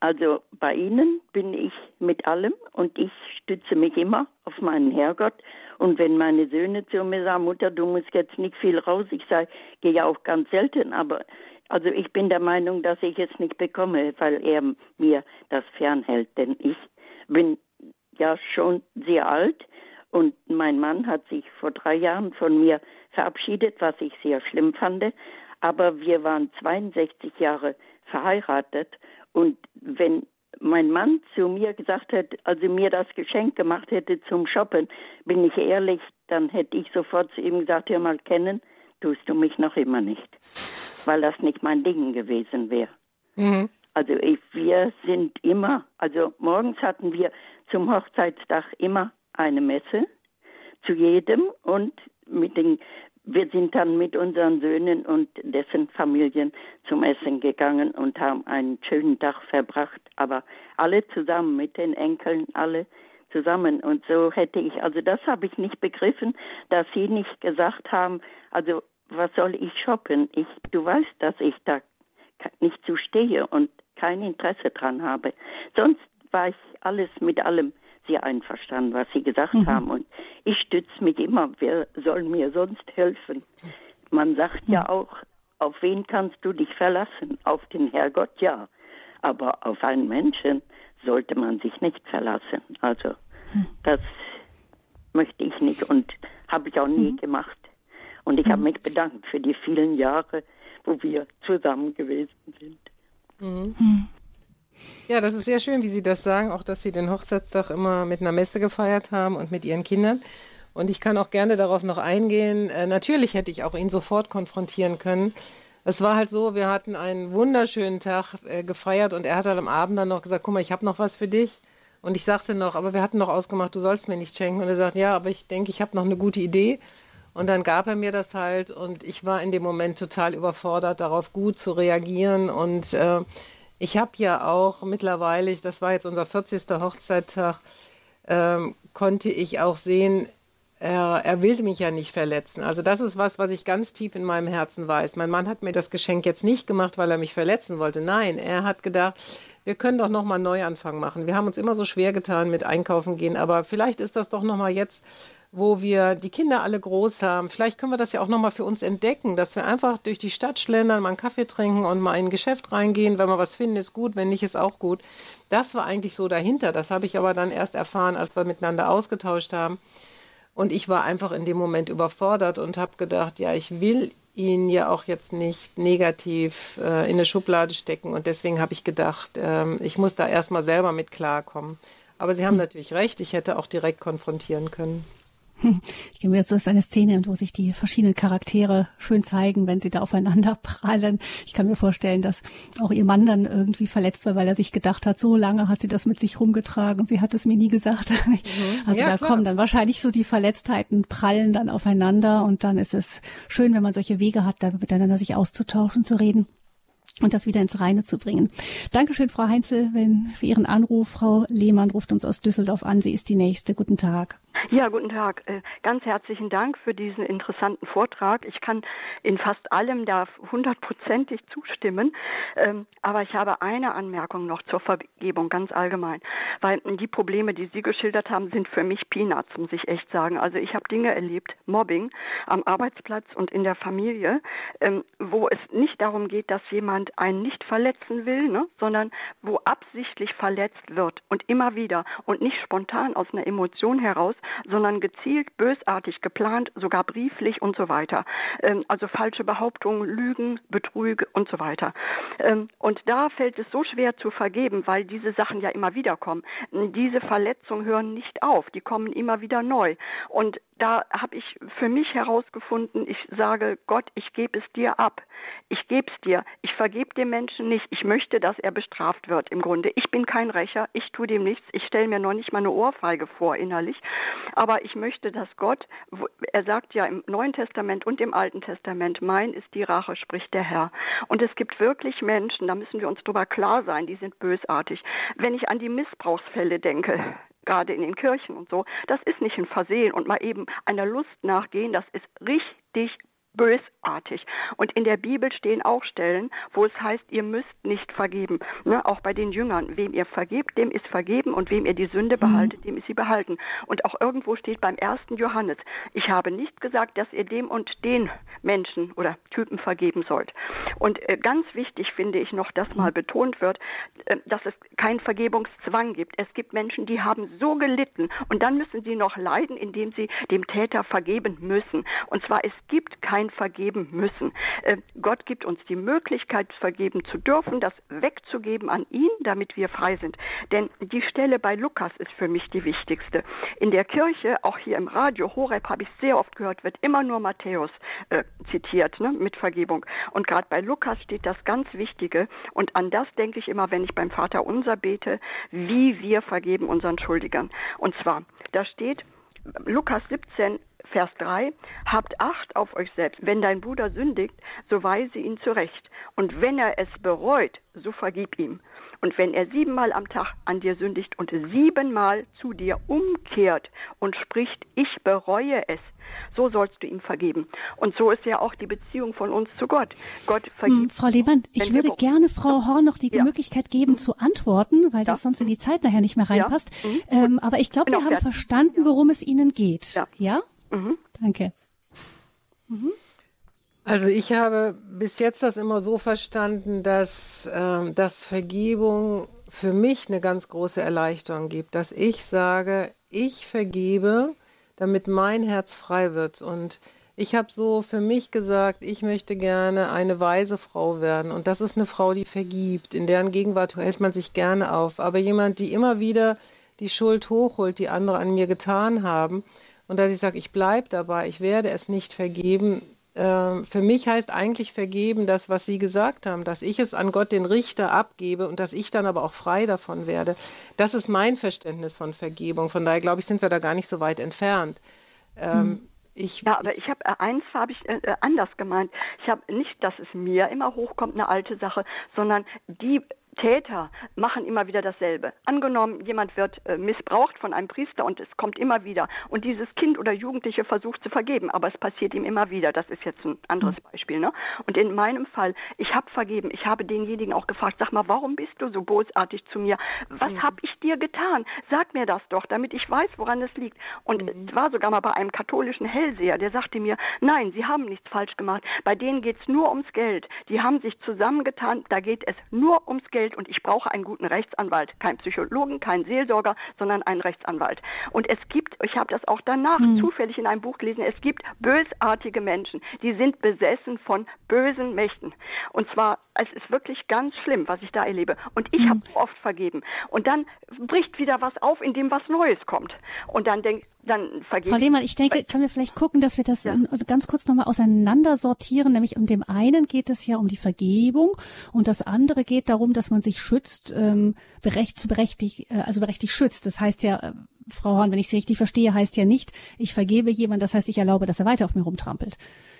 D: also bei Ihnen bin ich mit allem und ich stütze mich immer auf meinen Herrgott. Und wenn meine Söhne zu mir sagen, Mutter, du musst jetzt nicht viel raus, ich sage, gehe ja auch ganz selten, aber also ich bin der Meinung, dass ich es nicht bekomme, weil er mir das fernhält. Denn ich bin ja schon sehr alt und mein Mann hat sich vor drei Jahren von mir verabschiedet, was ich sehr schlimm fand. Aber wir waren 62 Jahre verheiratet und wenn mein Mann zu mir gesagt hätte, also mir das Geschenk gemacht hätte zum Shoppen, bin ich ehrlich, dann hätte ich sofort zu ihm gesagt, hör mal kennen, tust du mich noch immer nicht weil das nicht mein Ding gewesen wäre. Mhm. Also ich, wir sind immer, also morgens hatten wir zum Hochzeitstag immer eine Messe zu jedem und mit den wir sind dann mit unseren Söhnen und dessen Familien zum Essen gegangen und haben einen schönen Tag verbracht, aber alle zusammen mit den Enkeln, alle zusammen. Und so hätte ich, also das habe ich nicht begriffen, dass sie nicht gesagt haben, also was soll ich shoppen? Ich, du weißt, dass ich da nicht zu stehe und kein Interesse dran habe. Sonst war ich alles mit allem sehr einverstanden, was sie gesagt mhm. haben. Und ich stütze mich immer, wer soll mir sonst helfen? Man sagt mhm. ja auch, auf wen kannst du dich verlassen? Auf den Herrgott, ja. Aber auf einen Menschen sollte man sich nicht verlassen. Also, mhm. das möchte ich nicht und habe ich auch nie mhm. gemacht. Und ich mhm. habe mich bedankt für die vielen Jahre, wo wir zusammen gewesen sind.
B: Mhm. mhm. Ja, das ist sehr schön, wie Sie das sagen, auch dass Sie den Hochzeitstag immer mit einer Messe gefeiert haben und mit Ihren Kindern. Und ich kann auch gerne darauf noch eingehen. Äh, natürlich hätte ich auch ihn sofort konfrontieren können. Es war halt so, wir hatten einen wunderschönen Tag äh, gefeiert und er hat halt am Abend dann noch gesagt, guck mal, ich habe noch was für dich. Und ich sagte noch, aber wir hatten noch ausgemacht, du sollst mir nicht schenken. Und er sagt, ja, aber ich denke, ich habe noch eine gute Idee. Und dann gab er mir das halt und ich war in dem Moment total überfordert, darauf gut zu reagieren. Und äh, ich habe ja auch mittlerweile, das war jetzt unser 40. Hochzeittag, ähm, konnte ich auch sehen, er, er will mich ja nicht verletzen. Also das ist was, was ich ganz tief in meinem Herzen weiß. Mein Mann hat mir das Geschenk jetzt nicht gemacht, weil er mich verletzen wollte. Nein, er hat gedacht, wir können doch noch mal einen Neuanfang machen. Wir haben uns immer so schwer getan mit Einkaufen gehen, aber vielleicht ist das doch noch mal jetzt wo wir die Kinder alle groß haben. Vielleicht können wir das ja auch nochmal für uns entdecken, dass wir einfach durch die Stadt schlendern, mal einen Kaffee trinken und mal in ein Geschäft reingehen. Wenn wir was finden, ist gut, wenn nicht, ist auch gut. Das war eigentlich so dahinter. Das habe ich aber dann erst erfahren, als wir miteinander ausgetauscht haben. Und ich war einfach in dem Moment überfordert und habe gedacht, ja, ich will ihn ja auch jetzt nicht negativ äh, in eine Schublade stecken. Und deswegen habe ich gedacht, äh, ich muss da erstmal selber mit klarkommen. Aber Sie haben hm. natürlich recht, ich hätte auch direkt konfrontieren können.
A: Ich gehe mir jetzt so ist eine Szene, wo sich die verschiedenen Charaktere schön zeigen, wenn sie da aufeinander prallen. Ich kann mir vorstellen, dass auch ihr Mann dann irgendwie verletzt war, weil er sich gedacht hat, so lange hat sie das mit sich rumgetragen und sie hat es mir nie gesagt. Mhm. Also ja, da klar. kommen dann wahrscheinlich so die Verletztheiten prallen dann aufeinander und dann ist es schön, wenn man solche Wege hat, da miteinander sich auszutauschen, zu reden und das wieder ins Reine zu bringen. Dankeschön, Frau Heinzel, für Ihren Anruf. Frau Lehmann ruft uns aus Düsseldorf an. Sie ist die nächste. Guten Tag.
E: Ja, guten Tag. Äh, ganz herzlichen Dank für diesen interessanten Vortrag. Ich kann in fast allem da hundertprozentig zustimmen. Ähm, aber ich habe eine Anmerkung noch zur Vergebung, ganz allgemein. Weil die Probleme, die Sie geschildert haben, sind für mich Peanuts, muss ich echt sagen. Also ich habe Dinge erlebt, Mobbing am Arbeitsplatz und in der Familie, ähm, wo es nicht darum geht, dass jemand einen nicht verletzen will, ne, sondern wo absichtlich verletzt wird und immer wieder und nicht spontan aus einer Emotion heraus, sondern gezielt, bösartig geplant, sogar brieflich und so weiter. Ähm, also falsche Behauptungen, Lügen, Betrüge und so weiter. Ähm, und da fällt es so schwer zu vergeben, weil diese Sachen ja immer wieder kommen. Diese Verletzungen hören nicht auf, die kommen immer wieder neu. Und da habe ich für mich herausgefunden, ich sage, Gott, ich gebe es dir ab. Ich gebe es dir. Ich vergebe dem Menschen nicht. Ich möchte, dass er bestraft wird im Grunde. Ich bin kein Rächer. Ich tue dem nichts. Ich stelle mir noch nicht mal eine Ohrfeige vor innerlich. Aber ich möchte, dass Gott, er sagt ja im Neuen Testament und im Alten Testament, mein ist die Rache, spricht der Herr. Und es gibt wirklich Menschen, da müssen wir uns drüber klar sein, die sind bösartig. Wenn ich an die Missbrauchsfälle denke, gerade in den Kirchen und so, das ist nicht ein Versehen und mal eben einer Lust nachgehen, das ist richtig bösartig. Und in der Bibel stehen auch Stellen, wo es heißt, ihr müsst nicht vergeben. Ne? Auch bei den Jüngern. Wem ihr vergebt, dem ist vergeben und wem ihr die Sünde mhm. behaltet, mhm. dem ist sie behalten. Und auch irgendwo steht beim ersten Johannes, ich habe nicht gesagt, dass ihr dem und den Menschen oder Typen vergeben sollt. Und äh, ganz wichtig finde ich noch, dass mal betont wird, äh, dass es keinen Vergebungszwang gibt. Es gibt Menschen, die haben so gelitten und dann müssen sie noch leiden, indem sie dem Täter vergeben müssen. Und zwar, es gibt kein allein vergeben müssen. Äh, Gott gibt uns die Möglichkeit, vergeben zu dürfen, das wegzugeben an ihn, damit wir frei sind. Denn die Stelle bei Lukas ist für mich die wichtigste. In der Kirche, auch hier im Radio, Horeb habe ich sehr oft gehört, wird immer nur Matthäus äh, zitiert, ne, mit Vergebung. Und gerade bei Lukas steht das ganz Wichtige. Und an das denke ich immer, wenn ich beim Vater unser bete, wie wir vergeben unseren Schuldigern. Und zwar, da steht, Lukas 17, Vers 3, habt Acht auf euch selbst. Wenn dein Bruder sündigt, so weise ihn zurecht. Und wenn er es bereut, so vergib ihm. Und wenn er siebenmal am Tag an dir sündigt und siebenmal zu dir umkehrt und spricht, ich bereue es, so sollst du ihm vergeben. Und so ist ja auch die Beziehung von uns zu Gott. Gott vergibt. Hm,
A: Frau Lehmann, ich würde gerne Frau Horn noch die ja. Möglichkeit geben zu antworten, weil ja. das sonst in die Zeit nachher nicht mehr reinpasst. Ja. Mhm. Ähm, aber ich glaube, wir haben verstanden, worum es Ihnen geht. Ja? Mhm. Danke.
B: Mhm. Also ich habe bis jetzt das immer so verstanden, dass, äh, dass Vergebung für mich eine ganz große Erleichterung gibt, dass ich sage, ich vergebe, damit mein Herz frei wird. Und ich habe so für mich gesagt, ich möchte gerne eine weise Frau werden. Und das ist eine Frau, die vergibt. In deren Gegenwart hält man sich gerne auf. Aber jemand, die immer wieder die Schuld hochholt, die andere an mir getan haben, und dass ich sage, ich bleibe dabei, ich werde es nicht vergeben. Äh, für mich heißt eigentlich vergeben das, was Sie gesagt haben, dass ich es an Gott den Richter abgebe und dass ich dann aber auch frei davon werde. Das ist mein Verständnis von Vergebung. Von daher glaube ich, sind wir da gar nicht so weit entfernt. Ähm, hm.
E: Ich, ja, aber ich habe äh, eins habe ich äh, anders gemeint. Ich habe nicht, dass es mir immer hochkommt, eine alte Sache, sondern die Täter machen immer wieder dasselbe. Angenommen, jemand wird äh, missbraucht von einem Priester und es kommt immer wieder. Und dieses Kind oder Jugendliche versucht zu vergeben, aber es passiert ihm immer wieder. Das ist jetzt ein anderes mhm. Beispiel. Ne? Und in meinem Fall, ich habe vergeben. Ich habe denjenigen auch gefragt, sag mal, warum bist du so bosartig zu mir? Was mhm. habe ich dir getan? Sag mir das doch, damit ich weiß, woran es liegt. Und mhm. es war sogar mal bei einem katholischen Hellseher, der sagte mir, nein, Sie haben nichts falsch gemacht. Bei denen geht es nur ums Geld. Die haben sich zusammengetan, da geht es nur ums Geld Geld und ich brauche einen guten Rechtsanwalt, keinen Psychologen, keinen Seelsorger, sondern einen Rechtsanwalt. Und es gibt, ich habe das auch danach hm. zufällig in einem Buch gelesen, es gibt bösartige Menschen, die sind besessen von bösen Mächten. Und zwar, es ist wirklich ganz schlimm, was ich da erlebe. Und ich hm. habe oft vergeben. Und dann bricht wieder was auf, in dem was Neues kommt. Und dann denkt, dann vergeben.
A: Frau Lehmann, ich denke, können wir vielleicht gucken, dass wir das ja. ganz kurz nochmal auseinander sortieren. Nämlich um dem einen geht es ja um die Vergebung und das andere geht darum, dass man sich schützt, ähm, berecht, berechtigt, äh, also berechtigt schützt. Das heißt ja, äh, Frau Hahn, wenn ich Sie richtig verstehe, heißt ja nicht, ich vergebe jemand, das heißt, ich erlaube, dass er weiter auf mir rumtrampelt.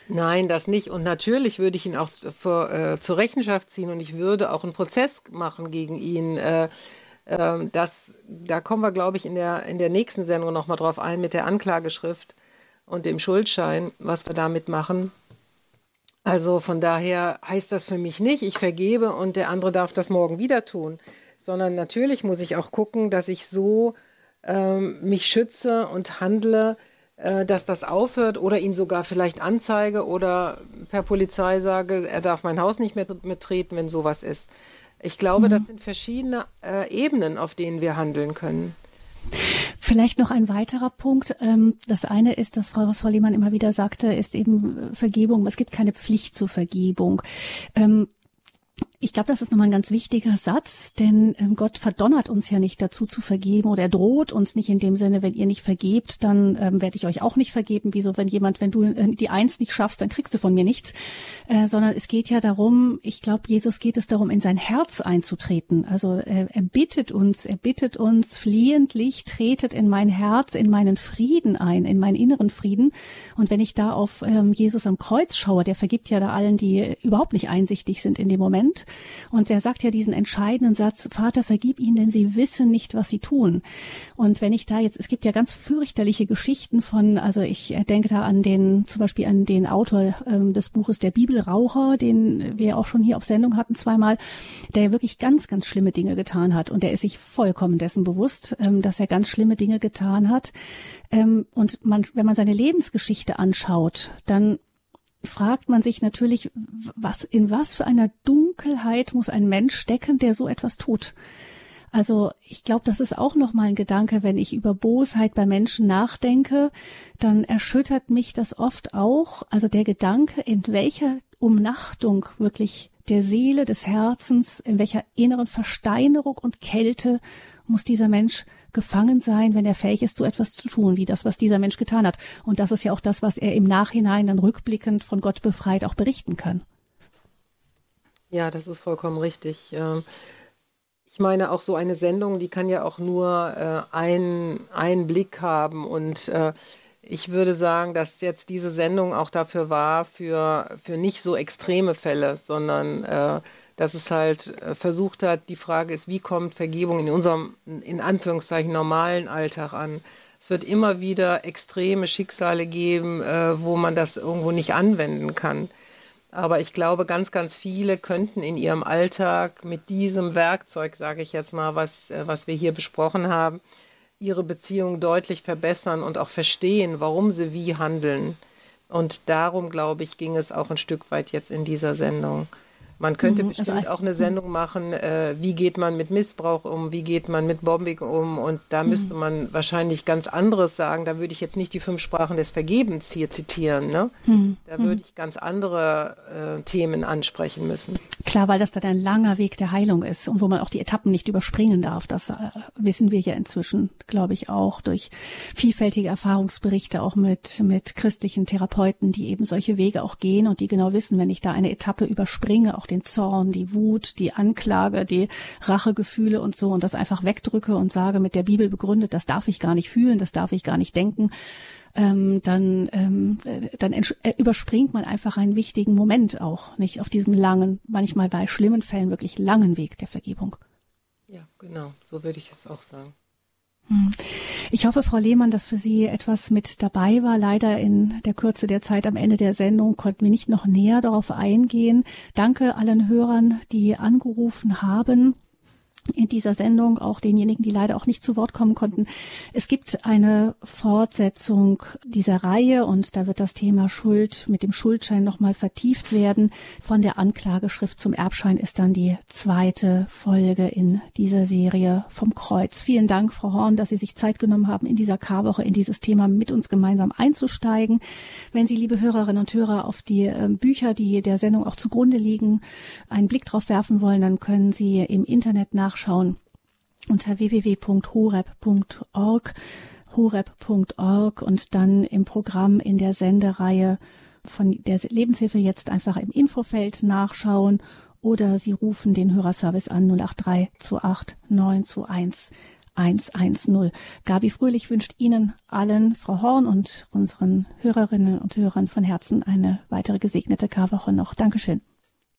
B: Nein, das nicht. Und natürlich würde ich ihn auch für, äh, zur Rechenschaft ziehen und ich würde auch einen Prozess machen gegen ihn. Äh, ähm, das, da kommen wir, glaube ich, in der, in der nächsten Sendung nochmal drauf ein mit der Anklageschrift und dem Schuldschein, was wir damit machen. Also von daher heißt das für mich nicht, ich vergebe und der andere darf das morgen wieder tun, sondern natürlich muss ich auch gucken, dass ich so ähm, mich schütze und handle, äh, dass das aufhört oder ihn sogar vielleicht anzeige oder per Polizei sage, er darf mein Haus nicht mehr betreten, wenn sowas ist. Ich glaube, mhm. das sind verschiedene äh, Ebenen, auf denen wir handeln können.
A: Vielleicht noch ein weiterer Punkt. Ähm, das eine ist, dass Frau, was Frau Lehmann immer wieder sagte, ist eben Vergebung. Es gibt keine Pflicht zur Vergebung. Ich glaube, das ist nochmal ein ganz wichtiger Satz, denn ähm, Gott verdonnert uns ja nicht dazu zu vergeben oder er droht uns nicht in dem Sinne, wenn ihr nicht vergebt, dann ähm, werde ich euch auch nicht vergeben. Wieso, wenn jemand, wenn du äh, die Eins nicht schaffst, dann kriegst du von mir nichts. Äh, sondern es geht ja darum, ich glaube, Jesus geht es darum, in sein Herz einzutreten. Also äh, er bittet uns, er bittet uns flehentlich, tretet in mein Herz, in meinen Frieden ein, in meinen inneren Frieden. Und wenn ich da auf ähm, Jesus am Kreuz schaue, der vergibt ja da allen, die überhaupt nicht einsichtig sind in dem Moment. Und er sagt ja diesen entscheidenden Satz, Vater, vergib ihnen, denn sie wissen nicht, was sie tun. Und wenn ich da jetzt, es gibt ja ganz fürchterliche Geschichten von, also ich denke da an den, zum Beispiel an den Autor ähm, des Buches Der Bibelraucher, den wir auch schon hier auf Sendung hatten zweimal, der wirklich ganz, ganz schlimme Dinge getan hat. Und der ist sich vollkommen dessen bewusst, ähm, dass er ganz schlimme Dinge getan hat. Ähm, und man, wenn man seine Lebensgeschichte anschaut, dann fragt man sich natürlich, was, in was für einer Dunkelheit muss ein Mensch stecken, der so etwas tut? Also ich glaube, das ist auch noch mal ein Gedanke, wenn ich über Bosheit bei Menschen nachdenke, dann erschüttert mich das oft auch, also der Gedanke, in welcher Umnachtung wirklich der Seele, des Herzens, in welcher inneren Versteinerung und Kälte muss dieser Mensch gefangen sein, wenn er fähig ist, so etwas zu tun, wie das, was dieser Mensch getan hat. Und das ist ja auch das, was er im Nachhinein dann rückblickend von Gott befreit auch berichten kann.
B: Ja, das ist vollkommen richtig. Ähm, ich meine, auch so eine Sendung, die kann ja auch nur äh, einen, einen Blick haben. Und äh, ich würde sagen, dass jetzt diese Sendung auch dafür war, für, für nicht so extreme Fälle, sondern äh, dass es halt äh, versucht hat, die Frage ist, wie kommt Vergebung in unserem, in Anführungszeichen, normalen Alltag an? Es wird immer wieder extreme Schicksale geben, äh, wo man das irgendwo nicht anwenden kann. Aber ich glaube, ganz, ganz viele könnten in ihrem Alltag mit diesem Werkzeug, sage ich jetzt mal, was, äh, was wir hier besprochen haben, ihre Beziehung deutlich verbessern und auch verstehen, warum sie wie handeln. Und darum, glaube ich, ging es auch ein Stück weit jetzt in dieser Sendung. Man könnte mhm, bestimmt also auch eine Sendung machen, äh, wie geht man mit Missbrauch um, wie geht man mit Bombing um und da mhm. müsste man wahrscheinlich ganz anderes sagen. Da würde ich jetzt nicht die fünf Sprachen des Vergebens hier zitieren. Ne? Mhm. Da würde mhm. ich ganz andere äh, Themen ansprechen müssen.
A: Klar, weil das dann ein langer Weg der Heilung ist und wo man auch die Etappen nicht überspringen darf. Das äh, wissen wir ja inzwischen, glaube ich, auch durch vielfältige Erfahrungsberichte, auch mit, mit christlichen Therapeuten, die eben solche Wege auch gehen und die genau wissen, wenn ich da eine Etappe überspringe, auch den Zorn, die Wut, die Anklage, die Rachegefühle und so und das einfach wegdrücke und sage mit der Bibel begründet, das darf ich gar nicht fühlen, das darf ich gar nicht denken, ähm, dann, ähm, dann äh, überspringt man einfach einen wichtigen Moment auch, nicht auf diesem langen, manchmal bei schlimmen Fällen wirklich langen Weg der Vergebung.
B: Ja, genau, so würde ich es auch sagen.
A: Hm. Ich hoffe, Frau Lehmann, dass für Sie etwas mit dabei war. Leider in der Kürze der Zeit am Ende der Sendung konnten wir nicht noch näher darauf eingehen. Danke allen Hörern, die angerufen haben in dieser Sendung, auch denjenigen, die leider auch nicht zu Wort kommen konnten. Es gibt eine Fortsetzung dieser Reihe und da wird das Thema Schuld mit dem Schuldschein nochmal vertieft werden. Von der Anklageschrift zum Erbschein ist dann die zweite Folge in dieser Serie vom Kreuz. Vielen Dank, Frau Horn, dass Sie sich Zeit genommen haben, in dieser Karwoche in dieses Thema mit uns gemeinsam einzusteigen. Wenn Sie, liebe Hörerinnen und Hörer, auf die ähm, Bücher, die der Sendung auch zugrunde liegen, einen Blick drauf werfen wollen, dann können Sie im Internet nach nachschauen unter www.horeb.org horeb.org und dann im Programm in der Sendereihe von der Lebenshilfe jetzt einfach im Infofeld nachschauen oder Sie rufen den Hörerservice an 083 28 921 110. Gabi Fröhlich wünscht Ihnen allen, Frau Horn und unseren Hörerinnen und Hörern von Herzen eine weitere gesegnete Karwoche noch. Dankeschön.